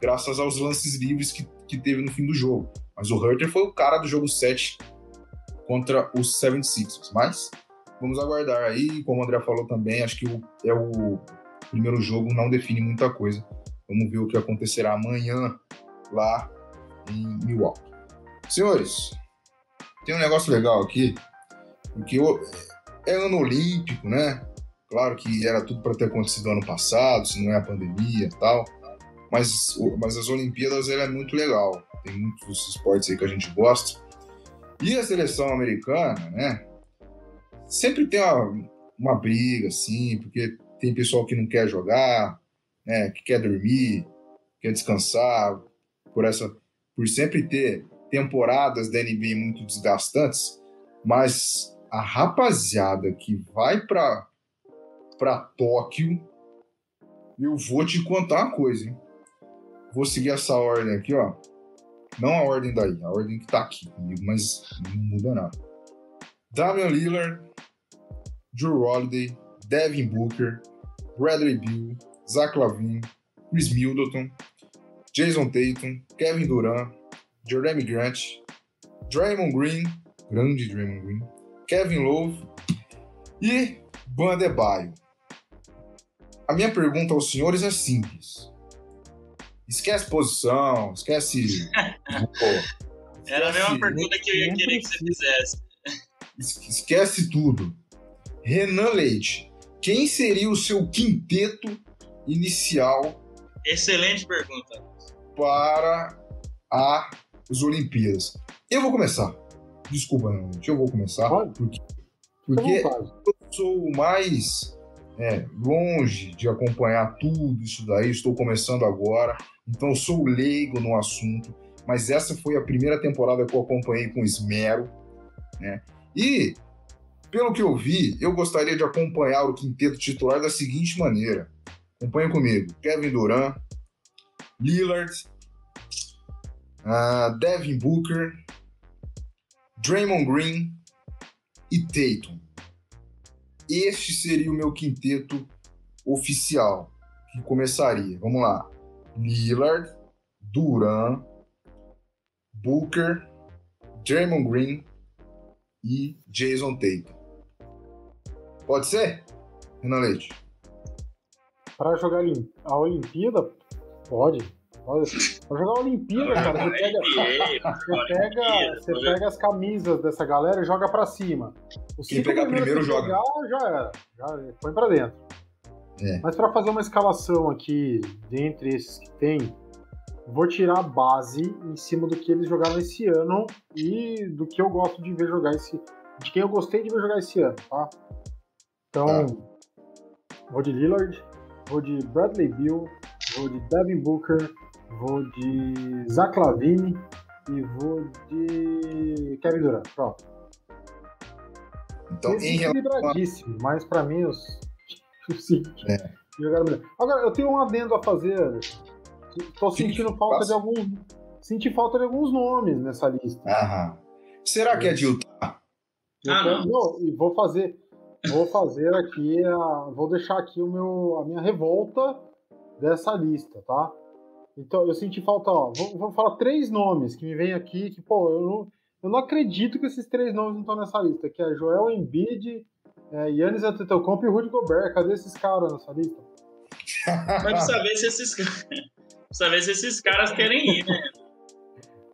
graças aos lances livres que, que teve no fim do jogo. Mas o Hunter foi o cara do jogo 7 contra os 76ers. Mas vamos aguardar aí. Como o André falou também, acho que o, é o primeiro jogo, não define muita coisa. Vamos ver o que acontecerá amanhã lá em Milwaukee. Senhores, tem um negócio legal aqui, porque é ano olímpico, né? Claro que era tudo para ter acontecido ano passado, se não é a pandemia e tal. Mas, mas as Olimpíadas é muito legal. Tem muitos esportes aí que a gente gosta. E a seleção americana, né? Sempre tem uma, uma briga, assim, porque tem pessoal que não quer jogar, né, que quer dormir, quer descansar, por essa, por sempre ter temporadas da NBA muito desgastantes, mas a rapaziada que vai para para Tóquio, eu vou te contar uma coisa, hein? Vou seguir essa ordem aqui, ó. Não a ordem daí, a ordem que tá aqui comigo, mas não muda nada. Damian Lillard, Drew Holiday, Devin Booker, Bradley Beal, Zach Lavine, Chris Middleton, Jason Tatum, Kevin Durant, Jeremy Grant, Draymond Green, grande Draymond Green, Kevin Love e Bandebaio. A minha pergunta aos senhores é simples. Esquece posição, esquece. Pô, Era a mesma pergunta que eu ia querer que você fizesse. Esquece tudo. Renan Leite, quem seria o seu quinteto inicial? Excelente pergunta. Para as Olimpíadas. Eu vou começar. Desculpa, Leite, eu vou começar. Porque, porque eu sou o mais é, longe de acompanhar tudo isso daí, estou começando agora, então eu sou leigo no assunto, mas essa foi a primeira temporada que eu acompanhei com esmero, né? E, pelo que eu vi, eu gostaria de acompanhar o quinteto titular da seguinte maneira. Acompanhe comigo. Kevin Durant, Lillard, uh, Devin Booker, Draymond Green e Tatum. Este seria o meu quinteto oficial, que começaria. Vamos lá. Lillard, Duran, Booker, Draymond Green e Jason Tatum. Pode ser, Renan Leite? Para jogar a Olimpíada, pode. Pode, pode jogar a Olimpíada, cara. Você pega, você pega, você pega as camisas dessa galera e joga para cima. Os Quem pegar primeiro joga. Jogar, já era. Já põe para dentro. É. Mas para fazer uma escalação aqui, dentre esses que tem, vou tirar a base em cima do que eles jogaram esse ano e do que eu gosto de ver jogar esse. De quem eu gostei de ver jogar esse ano, tá? Então, tá. vou de Lillard, vou de Bradley Bill, vou de Devin Booker, vou de Zach Lavine e vou de Kevin Durant. Pronto. Então, Esse em relação... mas para mim os, os cinco é. jogaram melhor. Agora, eu tenho um adendo a fazer. Estou sentindo falta de alguns. Senti falta de alguns nomes nessa lista. Aham. Será que é de Utah? Ah, não. não. E vou fazer. Vou fazer aqui. A, vou deixar aqui o meu, a minha revolta dessa lista, tá? Então, eu senti falta, ó. Vou, vou falar três nomes que me vem aqui, que, pô, eu não, eu não acredito que esses três nomes não estão nessa lista, que é Joel Embiid, é, Yannis Antetokounmpo e Rudy Gobert. Cadê esses caras nessa lista? Mas precisa ver se esses, precisa ver se esses caras querem ir, né?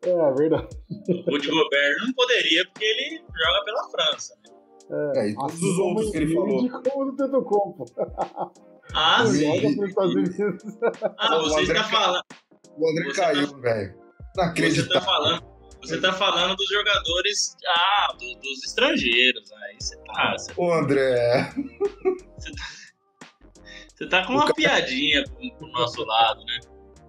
É, é verdade. O Rudy Gobert não poderia, porque ele joga pela França, né? É, é e todos os outros que ele falou. Como no Tetocompo. Ah, sim. Ah, você está falando. O André você caiu, tá... velho. Não acredito. Você tá falando. Você tá falando dos jogadores ah, do, dos estrangeiros. Aí você tá. Você Ô, André. Você tá, você tá com uma cara... piadinha pro, pro nosso lado, né?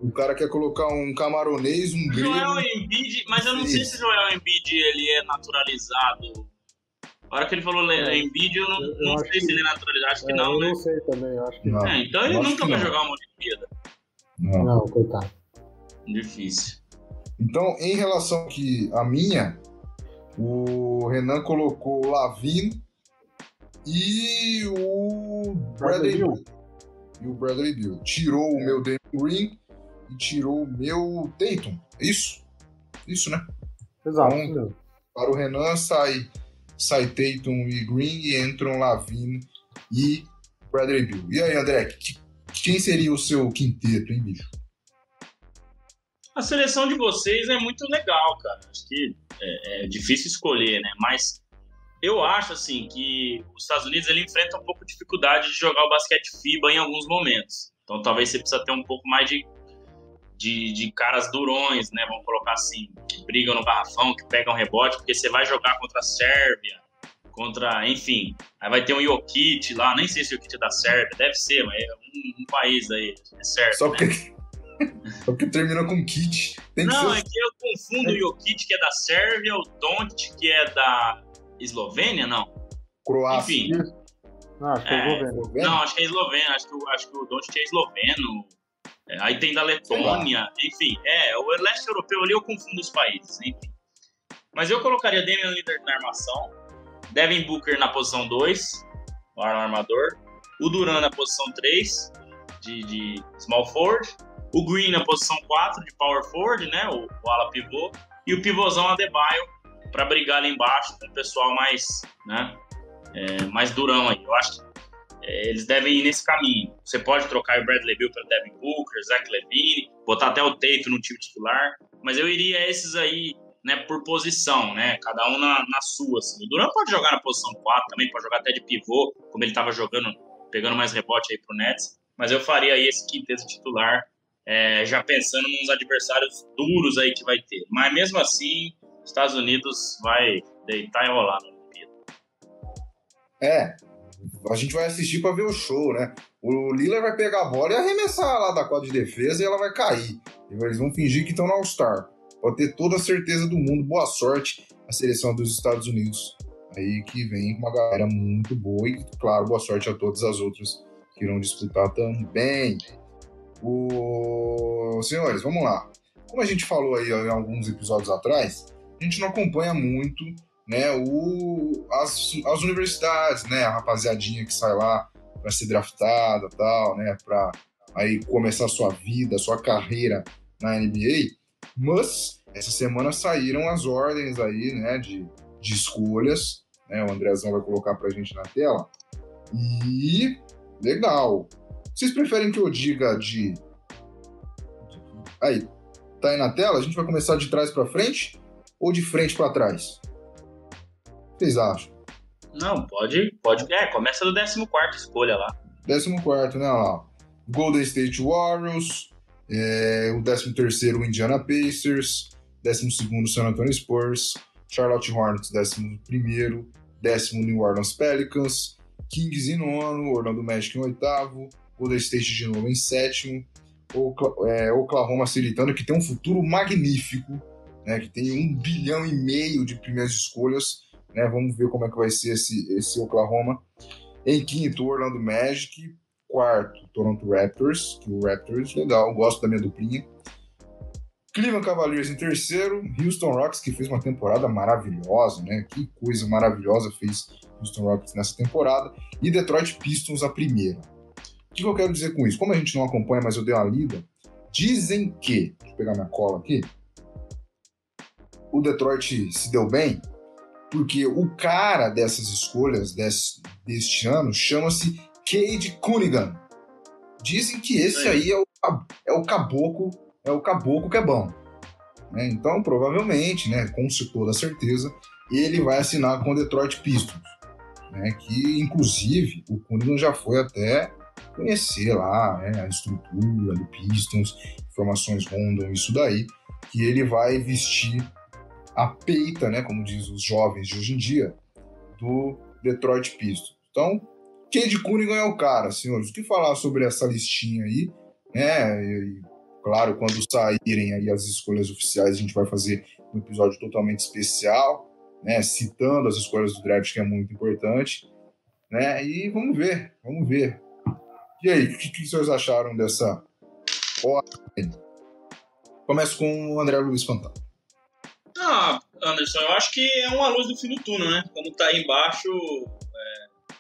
O cara quer colocar um camaronês, um grego. Joel Embiid, mas eu não sei se o Joel Embiid ele é naturalizado a hora que ele falou é. Embiid, eu não, eu não sei que... se ele é naturalizado. Acho que é, não, eu né? não sei também, acho que não. É, então ele nunca vai jogar uma Olimpíada. Não. não, coitado. Difícil. Então, em relação que a minha, o Renan colocou o Lavin e o Bradley Bill. E o Bradley Bill. Tirou o meu Damon Green e tirou o meu Tatum. Isso? Isso, né? Exato. Então, para o Renan sai sai Tatum e Green e entram Lavine e Bradley Bill. E aí, André, que, quem seria o seu quinteto, hein, bicho? A seleção de vocês é muito legal, cara. Acho que é, é difícil escolher, né? Mas eu acho, assim, que os Estados Unidos ele enfrenta um pouco de dificuldade de jogar o basquete FIBA em alguns momentos. Então talvez você precisa ter um pouco mais de, de, de caras durões, né? Vamos colocar assim, que brigam no garrafão, que pegam rebote, porque você vai jogar contra a Sérvia, contra, enfim. Aí vai ter um Jokic lá, nem sei se o Jokic é da Sérvia, deve ser, mas é um, um país aí, é Sérvia. Só porque, né? Só porque termina com Kit. Não, ser... é que eu confundo o Jokic, que é da Sérvia, o Doncic, que é da Eslovênia, não? Croácia. Enfim. Não, acho que é, é esloveno. Não, acho que é esloveno. Acho que, acho que o Doncic é esloveno. É, aí tem da Letônia. Enfim, é, o leste europeu ali eu confundo os países, enfim. Mas eu colocaria Damian Lillard na armação, Devin Booker na posição 2, o armador, o Duran na posição 3, de, de small forward, o Green na posição 4, de power forward, né, o, o ala pivô, e o pivôzão Adebayo para brigar ali embaixo com o pessoal mais, né, é, mais durão aí. Eu acho que eles devem ir nesse caminho. Você pode trocar o Bradley Bill pelo Devin Booker, Zach Levine, botar até o Tape no time titular, mas eu iria esses aí né, por posição, né? Cada um na, na sua. Assim. O Duran pode jogar na posição 4 também, pode jogar até de pivô, como ele estava jogando, pegando mais rebote aí pro Nets. Mas eu faria aí esse quinteto titular, é, já pensando nos adversários duros aí que vai ter. Mas mesmo assim, Estados Unidos vai deitar e rolar no. É, a gente vai assistir para ver o show, né? O Lila vai pegar a bola e arremessar lá da quadra de defesa e ela vai cair. Eles vão fingir que estão no All-Star pode ter toda a certeza do mundo. Boa sorte à seleção dos Estados Unidos. Aí que vem uma galera muito boa e, claro, boa sorte a todas as outras que irão disputar também. O... Senhores, vamos lá. Como a gente falou aí em alguns episódios atrás, a gente não acompanha muito né, o, as, as universidades, né, a rapaziadinha que sai lá para ser draftada tal, né, para aí começar a sua vida, a sua carreira na NBA. Mas essa semana saíram as ordens aí, né, de, de escolhas, né? O Andrezão vai colocar pra gente na tela. E legal. Vocês preferem que eu diga de Aí, tá aí na tela? A gente vai começar de trás para frente ou de frente para trás? O que vocês acham? Não, pode, pode. É, começa do 14 escolha lá. 14, né? Lá. Golden State Warriors, é, o 13 o Indiana Pacers, 12 San Antonio Spurs, Charlotte Hornets 11 décimo New Orleans Pelicans, Kings em nono, Orlando Magic em oitavo, Golden State de novo em sétimo, é, Oklahoma City Thunder, que tem um futuro magnífico, né, que tem um bilhão e meio de primeiras escolhas, né, vamos ver como é que vai ser esse, esse Oklahoma. Em quinto, Orlando Magic, quarto, Toronto Raptors, que o Raptors, legal, gosto da minha duplinha. Cleveland Cavaliers em terceiro, Houston Rockets, que fez uma temporada maravilhosa, né? Que coisa maravilhosa fez Houston Rockets nessa temporada. E Detroit Pistons a primeira. O que eu quero dizer com isso? Como a gente não acompanha, mas eu dei uma lida, dizem que, deixa eu pegar minha cola aqui, o Detroit se deu bem porque o cara dessas escolhas desse, deste ano chama-se Cade Cunningham. Dizem que esse aí é o, é o caboclo, é o caboclo que é bom. Né? Então, provavelmente, né, com toda certeza, ele vai assinar com o Detroit Pistons. Né, que, inclusive, o Cunningham já foi até conhecer lá né, a estrutura do Pistons, informações rondam isso daí, que ele vai vestir a peita, né, como diz os jovens de hoje em dia, do Detroit Pistons. Então, Cade Cunningham é o cara, senhores. O que falar sobre essa listinha aí, né? E, claro, quando saírem aí as escolhas oficiais, a gente vai fazer um episódio totalmente especial, né? Citando as escolhas do draft, que é muito importante, né? E vamos ver, vamos ver. E aí, o que, que vocês acharam dessa ordem? Começo com o André Luiz Fantasma. Ah, Anderson, eu acho que é uma luz do fim do túnel, né? Como tá aí embaixo,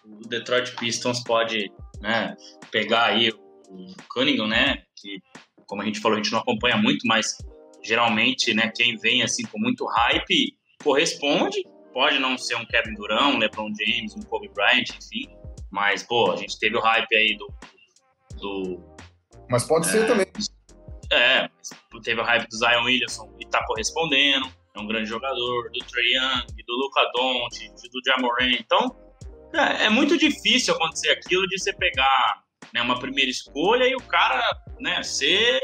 o Detroit Pistons pode né, pegar aí o Cunningham, né? Que, como a gente falou, a gente não acompanha muito, mas geralmente, né, quem vem assim com muito hype corresponde. Pode não ser um Kevin Durant, um LeBron James, um Kobe Bryant, enfim. Mas, pô, a gente teve o hype aí do. do mas pode é, ser também. É, teve o hype do Zion Williamson e tá correspondendo. É um grande jogador, do Trey Young, do Luca Doncic, do Jamoran. Então, é, é muito difícil acontecer aquilo de você pegar né, uma primeira escolha e o cara né, ser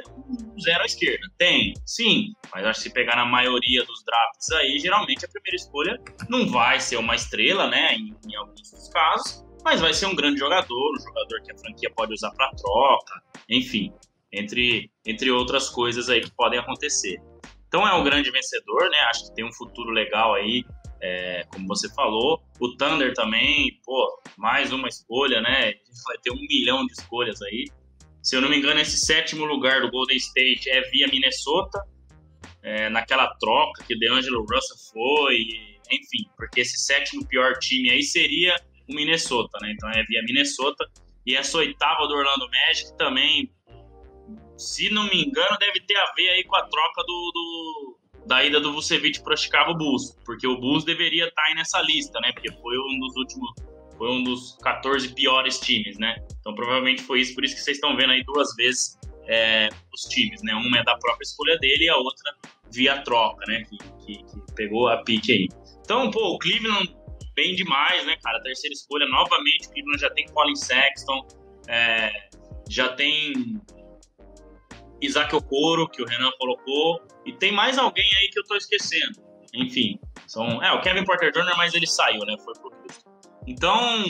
zero à esquerda. Tem, sim, mas acho que se pegar na maioria dos drafts aí, geralmente a primeira escolha não vai ser uma estrela, né, em, em alguns dos casos, mas vai ser um grande jogador, um jogador que a franquia pode usar para troca, enfim, entre, entre outras coisas aí que podem acontecer. Então é um grande vencedor, né? Acho que tem um futuro legal aí, é, como você falou. O Thunder também, pô, mais uma escolha, né? Vai ter um milhão de escolhas aí. Se eu não me engano, esse sétimo lugar do Golden State é via Minnesota, é, naquela troca que o DeAngelo Russell foi, enfim, porque esse sétimo pior time aí seria o Minnesota, né? Então é via Minnesota. E essa oitava do Orlando Magic também, se não me engano, deve ter a ver aí com a troca do, do da ida do Vucevic para Chicago Bulls, porque o Bulls deveria estar tá aí nessa lista, né? Porque foi um dos últimos, foi um dos 14 piores times, né? Então provavelmente foi isso, por isso que vocês estão vendo aí duas vezes é, os times, né? Uma é da própria escolha dele e a outra via troca, né? Que, que, que pegou a pique aí. Então, pô, o Cleveland bem demais, né, cara? Terceira escolha, novamente, o Cleveland já tem Colin Sexton, é, já tem Isaac Okoro, que o Renan colocou, e tem mais alguém aí que eu tô esquecendo. Enfim, são, é, o Kevin Porter Jr., mas ele saiu, né, foi pro. Então,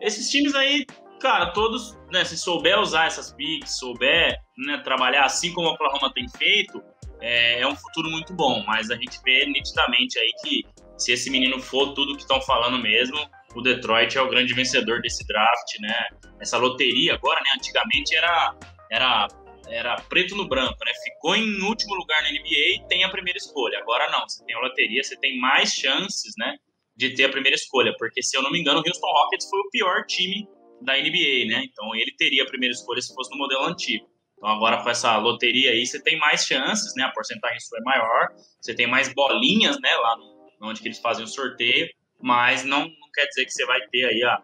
esses times aí, cara, todos, né, se souber usar essas picks, souber né, trabalhar assim como o Oklahoma tem feito, é, é um futuro muito bom, mas a gente vê nitidamente aí que se esse menino for tudo que estão falando mesmo, o Detroit é o grande vencedor desse draft, né? Essa loteria agora, né? Antigamente era, era, era preto no branco, né? Ficou em último lugar na NBA e tem a primeira escolha. Agora não, você tem a loteria, você tem mais chances, né? De ter a primeira escolha, porque se eu não me engano, o Houston Rockets foi o pior time da NBA, né? Então ele teria a primeira escolha se fosse no modelo antigo. Então agora com essa loteria aí, você tem mais chances, né? A porcentagem sua é maior, você tem mais bolinhas, né? Lá no, onde que eles fazem o sorteio, mas não, não quer dizer que você vai ter aí a,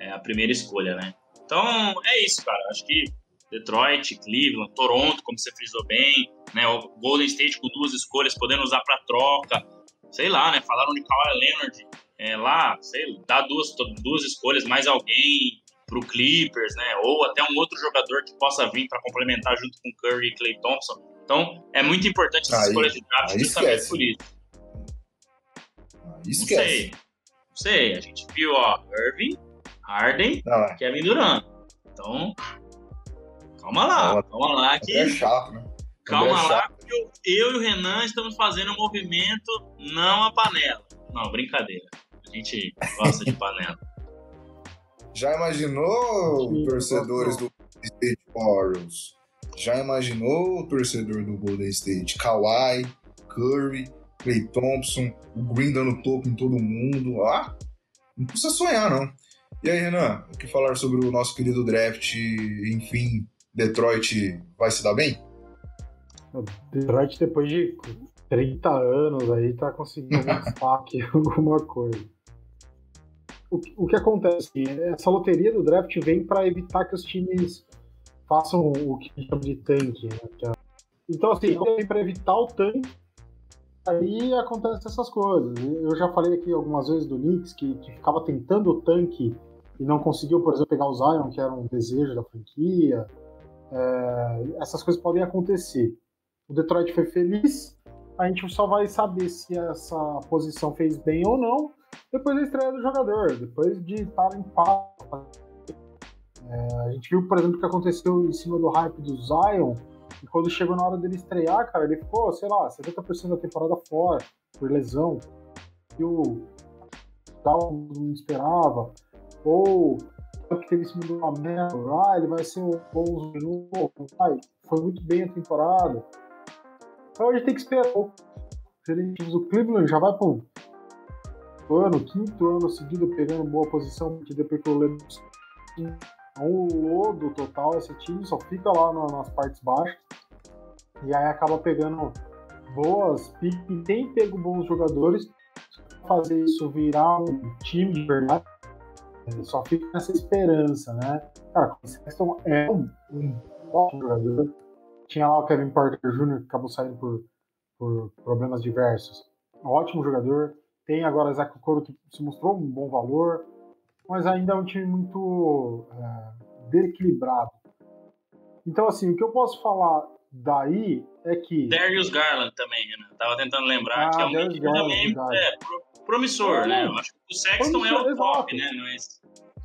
é, a primeira escolha, né? Então, é isso, cara. Acho que Detroit, Cleveland, Toronto, como você frisou bem, né? O Golden State com duas escolhas, podendo usar para troca. Sei lá, né? Falaram de Kawhi Leonard é, lá, sei, dá duas, duas escolhas, mais alguém pro Clippers, né? Ou até um outro jogador que possa vir para complementar junto com Curry e Clay Thompson. Então, é muito importante essas aí, escolhas de draft justamente esquece. por isso. Esquece. Não sei. Não sei. A gente viu, ó, Irving, Harden, ah, Kevin Durant. Então, calma lá. Calma lá que... É chato, né? Calma é lá que eu, eu, e o Renan estamos fazendo um movimento, não a panela. Não, brincadeira. A gente gosta de panela. Já imaginou torcedores do State Orioles? Já imaginou o torcedor do Golden State? Kawhi, Curry, Clay Thompson, o Green dando topo em todo mundo. Ah, não precisa sonhar, não. E aí, Renan, o que falar sobre o nosso querido draft? Enfim, Detroit vai se dar bem? Detroit, depois de 30 anos, aí tá conseguindo destaque alguma coisa. O, o que acontece? Essa loteria do draft vem para evitar que os times façam o que chama de tanque. Né? É então, assim, vem para evitar o tanque aí acontecem essas coisas. Eu já falei aqui algumas vezes do Knicks que, que ficava tentando o tanque e não conseguiu, por exemplo, pegar o Zion, que era um desejo da franquia. É, essas coisas podem acontecer. O Detroit foi feliz, a gente só vai saber se essa posição fez bem ou não depois da estreia do jogador, depois de estar em paz. É, a gente viu, por exemplo, o que aconteceu em cima do hype do Zion, e quando chegou na hora dele estrear, cara, ele ficou, sei lá, 70% da temporada fora, por lesão. E o tal não esperava. Ou esse mundo Lamelo, ah, ele vai ser um bom foi muito bem a temporada. Então a gente tem que esperar. O Cleveland já vai pro ano, quinto ano seguido pegando boa posição, porque depois que o Lemos um lodo total esse time, só fica lá nas partes baixas. E aí acaba pegando boas e tem pego bons jogadores. Fazer isso virar um time de verdade, só fica nessa esperança, né? Cara, o Sexton é um, um ótimo jogador. Tinha lá o Kevin Porter Jr., que acabou saindo por, por problemas diversos. Um ótimo jogador. Tem agora Isaac Coro, que se mostrou um bom valor mas ainda é um time muito é, desequilibrado. Então, assim, o que eu posso falar daí é que. Darius Garland também, Renan. Tava tentando lembrar Ah, que é um Darius Garland, também é promissor, É, né? Eu acho que o Sexton é o top, exato. né? Mas,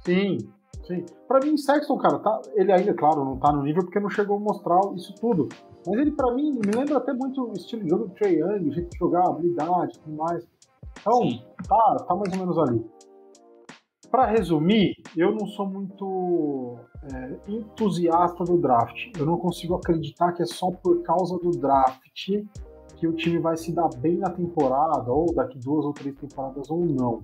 Sim, sim. Pra mim, Sexton, cara, tá, ele ainda, claro, não tá no nível porque não chegou a mostrar isso tudo. Mas ele, pra mim, me lembra até muito o estilo de jogo do Trae Young, o jeito de jogar, habilidade e tudo mais. Então, Sim. tá, tá mais ou menos ali. Pra resumir, eu não sou muito é, entusiasta do draft. Eu não consigo acreditar que é só por causa do draft que o time vai se dar bem na temporada, ou daqui duas ou três temporadas, ou não.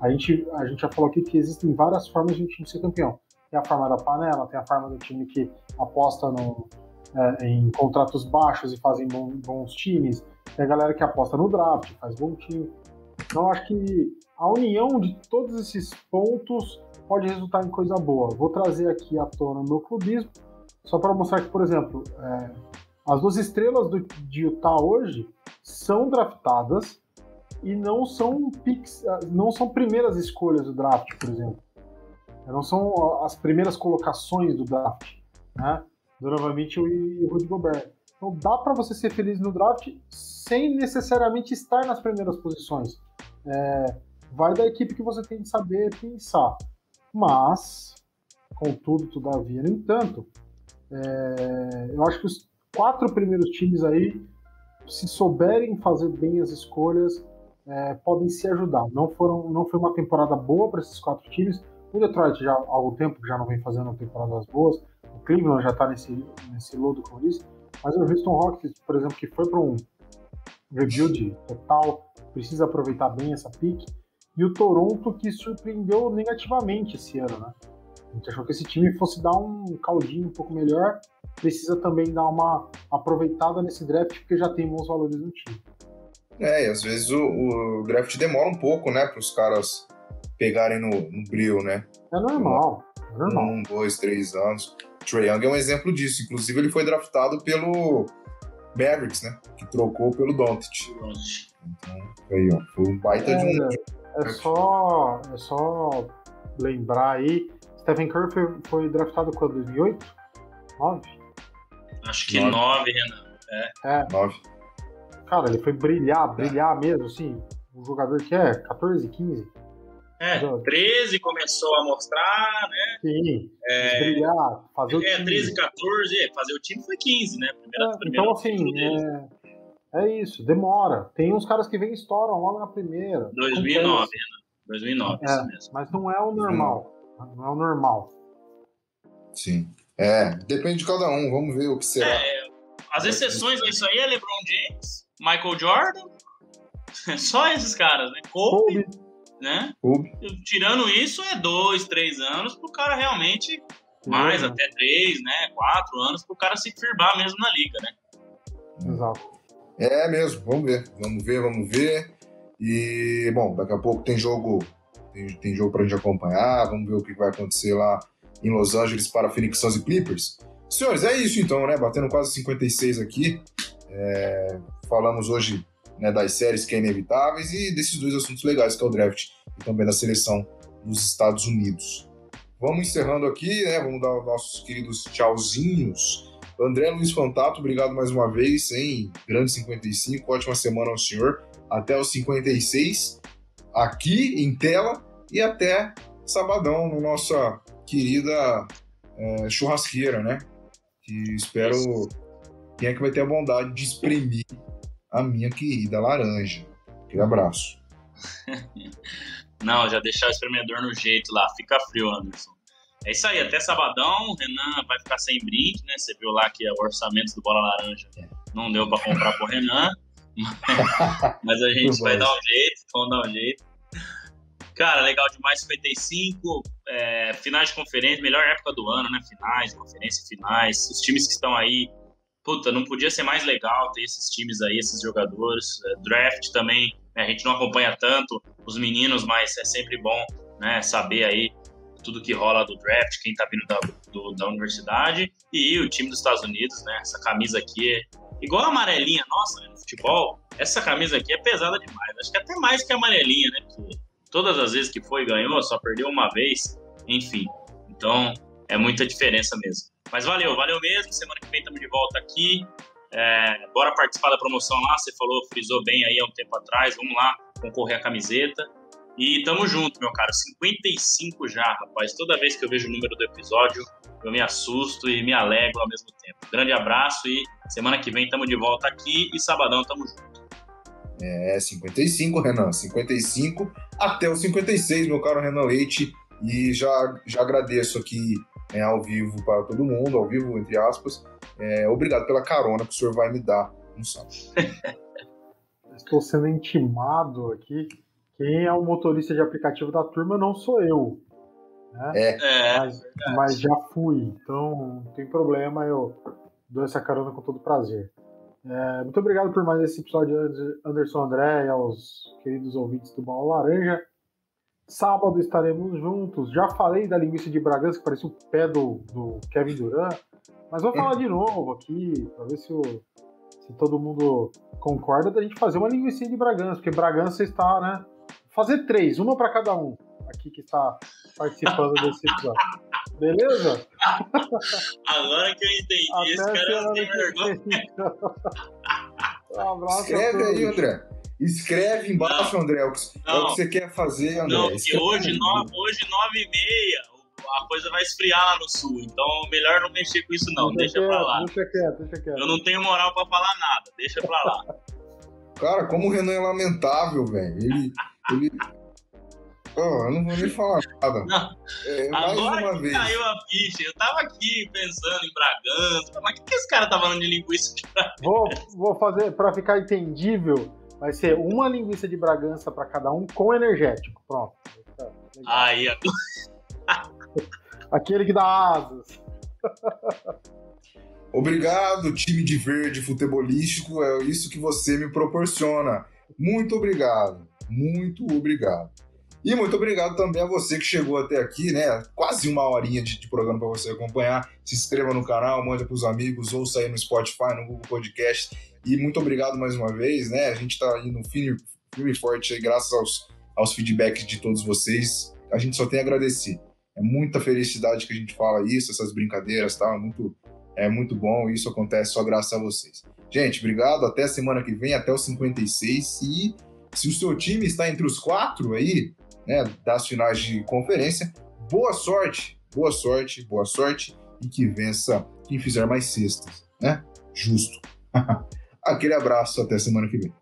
A gente, a gente já falou aqui que existem várias formas de um time ser campeão. Tem a forma da panela, tem a forma do time que aposta no, é, em contratos baixos e fazem bom- bons times. Tem a galera que aposta no draft, faz bom time. Então, acho que a união de todos esses pontos pode resultar em coisa boa. Vou trazer aqui à tona o meu clubismo, só para mostrar que, por exemplo, é, as duas estrelas do, de Utah hoje são draftadas e não são picks, ah, não são primeiras escolhas do draft, por exemplo. Não são as primeiras colocações do draft, né? Donovan Mitchell e Rudy Gobert. Então dá para você ser feliz no draft sem necessariamente estar nas primeiras posições. É, vai da equipe que você tem que saber pensar. Mas, contudo, todavia, no entanto, é, eu acho que os quatro primeiros times aí, se souberem fazer bem as escolhas, é, podem se ajudar. Não, foram, não foi uma temporada boa para esses quatro times. O Detroit já há algum tempo que já não vem fazendo temporadas boas. O Cleveland já está nesse, nesse lodo, como eu disse. Mas o Houston Rockets, por exemplo, que foi para um rebuild total, precisa aproveitar bem essa pick. E o Toronto, que surpreendeu negativamente esse ano, né? A gente achou que esse time fosse dar um caldinho um pouco melhor, precisa também dar uma aproveitada nesse draft, porque já tem bons valores no time. É, e às vezes o, o draft demora um pouco, né, para os caras pegarem no, no brilho, né? É normal, é normal. Um, dois, três anos. Trae Young é um exemplo disso. Inclusive, ele foi draftado pelo Mavericks, né? Que trocou pelo Doncic. Então, aí, ó, foi um baita de um. É só, é só lembrar aí, Stephen Curry foi, foi draftado quando? 2008? 9? Acho que Nove. nove, Renan. É, Nove. cara, ele foi brilhar, brilhar mesmo, assim, um jogador que é 14, 15. É, Exato. 13 começou a mostrar, né? Sim, É, brilhar, fazer o é time. 13, 14, é, fazer o time foi 15, né? Primeira, É, primeira então, assim, é, é isso, demora. Tem uns caras que vêm e estouram logo na primeira. 2009, Acontece. Renan. 2009, É. isso mesmo. Mas não é o normal. Não é o normal. Sim. É, depende de cada um. Vamos ver o que será. É, as exceções a isso aí é LeBron James, Michael Jordan, só esses caras, né? Kobe, Kobe, né? Kobe. Tirando isso, é dois, três anos pro cara realmente, mais até três, né? Quatro anos pro cara se firmar mesmo na liga, né? Exato. É mesmo, vamos ver. Vamos ver, vamos ver. E, bom, daqui a pouco tem jogo. Tem, tem jogo pra gente acompanhar. Vamos ver o que vai acontecer lá em Los Angeles para Phoenix Suns e Clippers. Senhores, é isso então, né? Batendo quase 56 aqui. É, falamos hoje né, das séries que é inevitáveis e desses dois assuntos legais, que é o draft e também da seleção dos Estados Unidos. Vamos encerrando aqui, né? Vamos dar os nossos queridos tchauzinhos. André Luiz Fantato, obrigado mais uma vez, hein? Grande 55, ótima semana ao senhor. Até os 56, aqui em tela, e até sabadão, na nossa querida é, churrasqueira, né? Que espero. Quem é que vai ter a bondade de espremer a minha querida laranja? Aquele abraço. Não, já deixar o espremedor no jeito lá, fica frio, Anderson. É isso aí, até sabadão, o Renan vai ficar sem brinde, né? Você viu lá que o orçamento do Bola Laranja não deu pra comprar pro Renan. Mas a gente vai dar um jeito, vamos dar um jeito. Cara, legal demais, 55, é, finais de conferência, melhor época do ano, né? Finais, conferência, finais. Os times que estão aí, puta, não podia ser mais legal ter esses times aí, esses jogadores. É, draft também, né, a gente não acompanha tanto os meninos, mas é sempre bom né, saber aí tudo que rola do draft, quem tá vindo da, do- da universidade e o time dos Estados Unidos, né? Essa camisa aqui é igual a amarelinha nossa né, no futebol. Essa camisa aqui é pesada demais. Acho que até mais que a amarelinha, né? Porque todas as vezes que foi ganhou, só perdeu uma vez. Enfim. Então, é muita diferença mesmo. Mas valeu, valeu mesmo. Semana que vem estamos de volta aqui. É, bora participar da promoção lá. Você falou, frisou bem aí há um tempo atrás. Vamos lá concorrer a camiseta. E tamo junto, meu caro. 55 já, rapaz. Toda vez que eu vejo o número do episódio, eu me assusto e me alegro ao mesmo tempo. Grande abraço e semana que vem tamo de volta aqui e sabadão tamo junto. É, 55, Renan. 55 até o 56, meu caro Renan Leite. E já, já agradeço aqui é, ao vivo para todo mundo, ao vivo, entre aspas. É, obrigado pela carona que o senhor vai me dar no sábado. Estou sendo intimado aqui. Quem é o motorista de aplicativo da turma não sou eu. Né? É. Mas, mas, já fui, então não tem problema, eu dou essa carona com todo prazer. É, muito obrigado por mais esse episódio, Anderson André, e aos queridos ouvintes do Bola Laranja. Sábado estaremos juntos. Já falei da linguiça de Bragança, que parecia o pé do, do Kevin Durant, mas vou falar de novo aqui, para ver se, o, se, todo mundo concorda da gente fazer uma linguiça de Bragança, porque Bragança está, né? Fazer três, uma para cada um aqui que está participando desse episódio. Beleza? Agora que eu entendi, Até esse cara não tem vergonha. Um abraço Escreve aí, André. Escreve embaixo, não, André, é o que, é o que você quer fazer, André. Não, porque hoje, no, hoje, nove e meia, a coisa vai esfriar lá no sul. Então, melhor não mexer com isso, não. Deixa, deixa quieto, pra lá. Deixa quieto, deixa quieto. Eu não tenho moral pra falar nada. Deixa pra lá. Cara, como o Renan é lamentável, velho. Ele, ele, Oh, eu não vou nem falar nada. Não. É, mais Agora uma vez. caiu a ficha. Eu tava aqui pensando em Bragança. Mas o que, que esse cara tá falando de linguiça de Bragança? Vou, vou fazer, pra ficar entendível, vai ser uma linguiça de Bragança pra cada um com energético. Pronto. Aí, Aquele que dá asas. Obrigado, time de verde futebolístico. É isso que você me proporciona. Muito obrigado. Muito obrigado. E muito obrigado também a você que chegou até aqui, né? Quase uma horinha de, de programa para você acompanhar. Se inscreva no canal, mande para os amigos, ouça aí no Spotify, no Google Podcast. E muito obrigado mais uma vez, né? A gente está no firme, firme e forte aí, graças aos, aos feedbacks de todos vocês. A gente só tem a agradecer. É muita felicidade que a gente fala isso, essas brincadeiras, tá? Muito, é muito bom. Isso acontece só graças a vocês. Gente, obrigado. Até semana que vem, até o 56. E se o seu time está entre os quatro aí, né, das finais de conferência. Boa sorte, boa sorte, boa sorte e que vença quem fizer mais cestas, né? Justo. Aquele abraço, até semana que vem.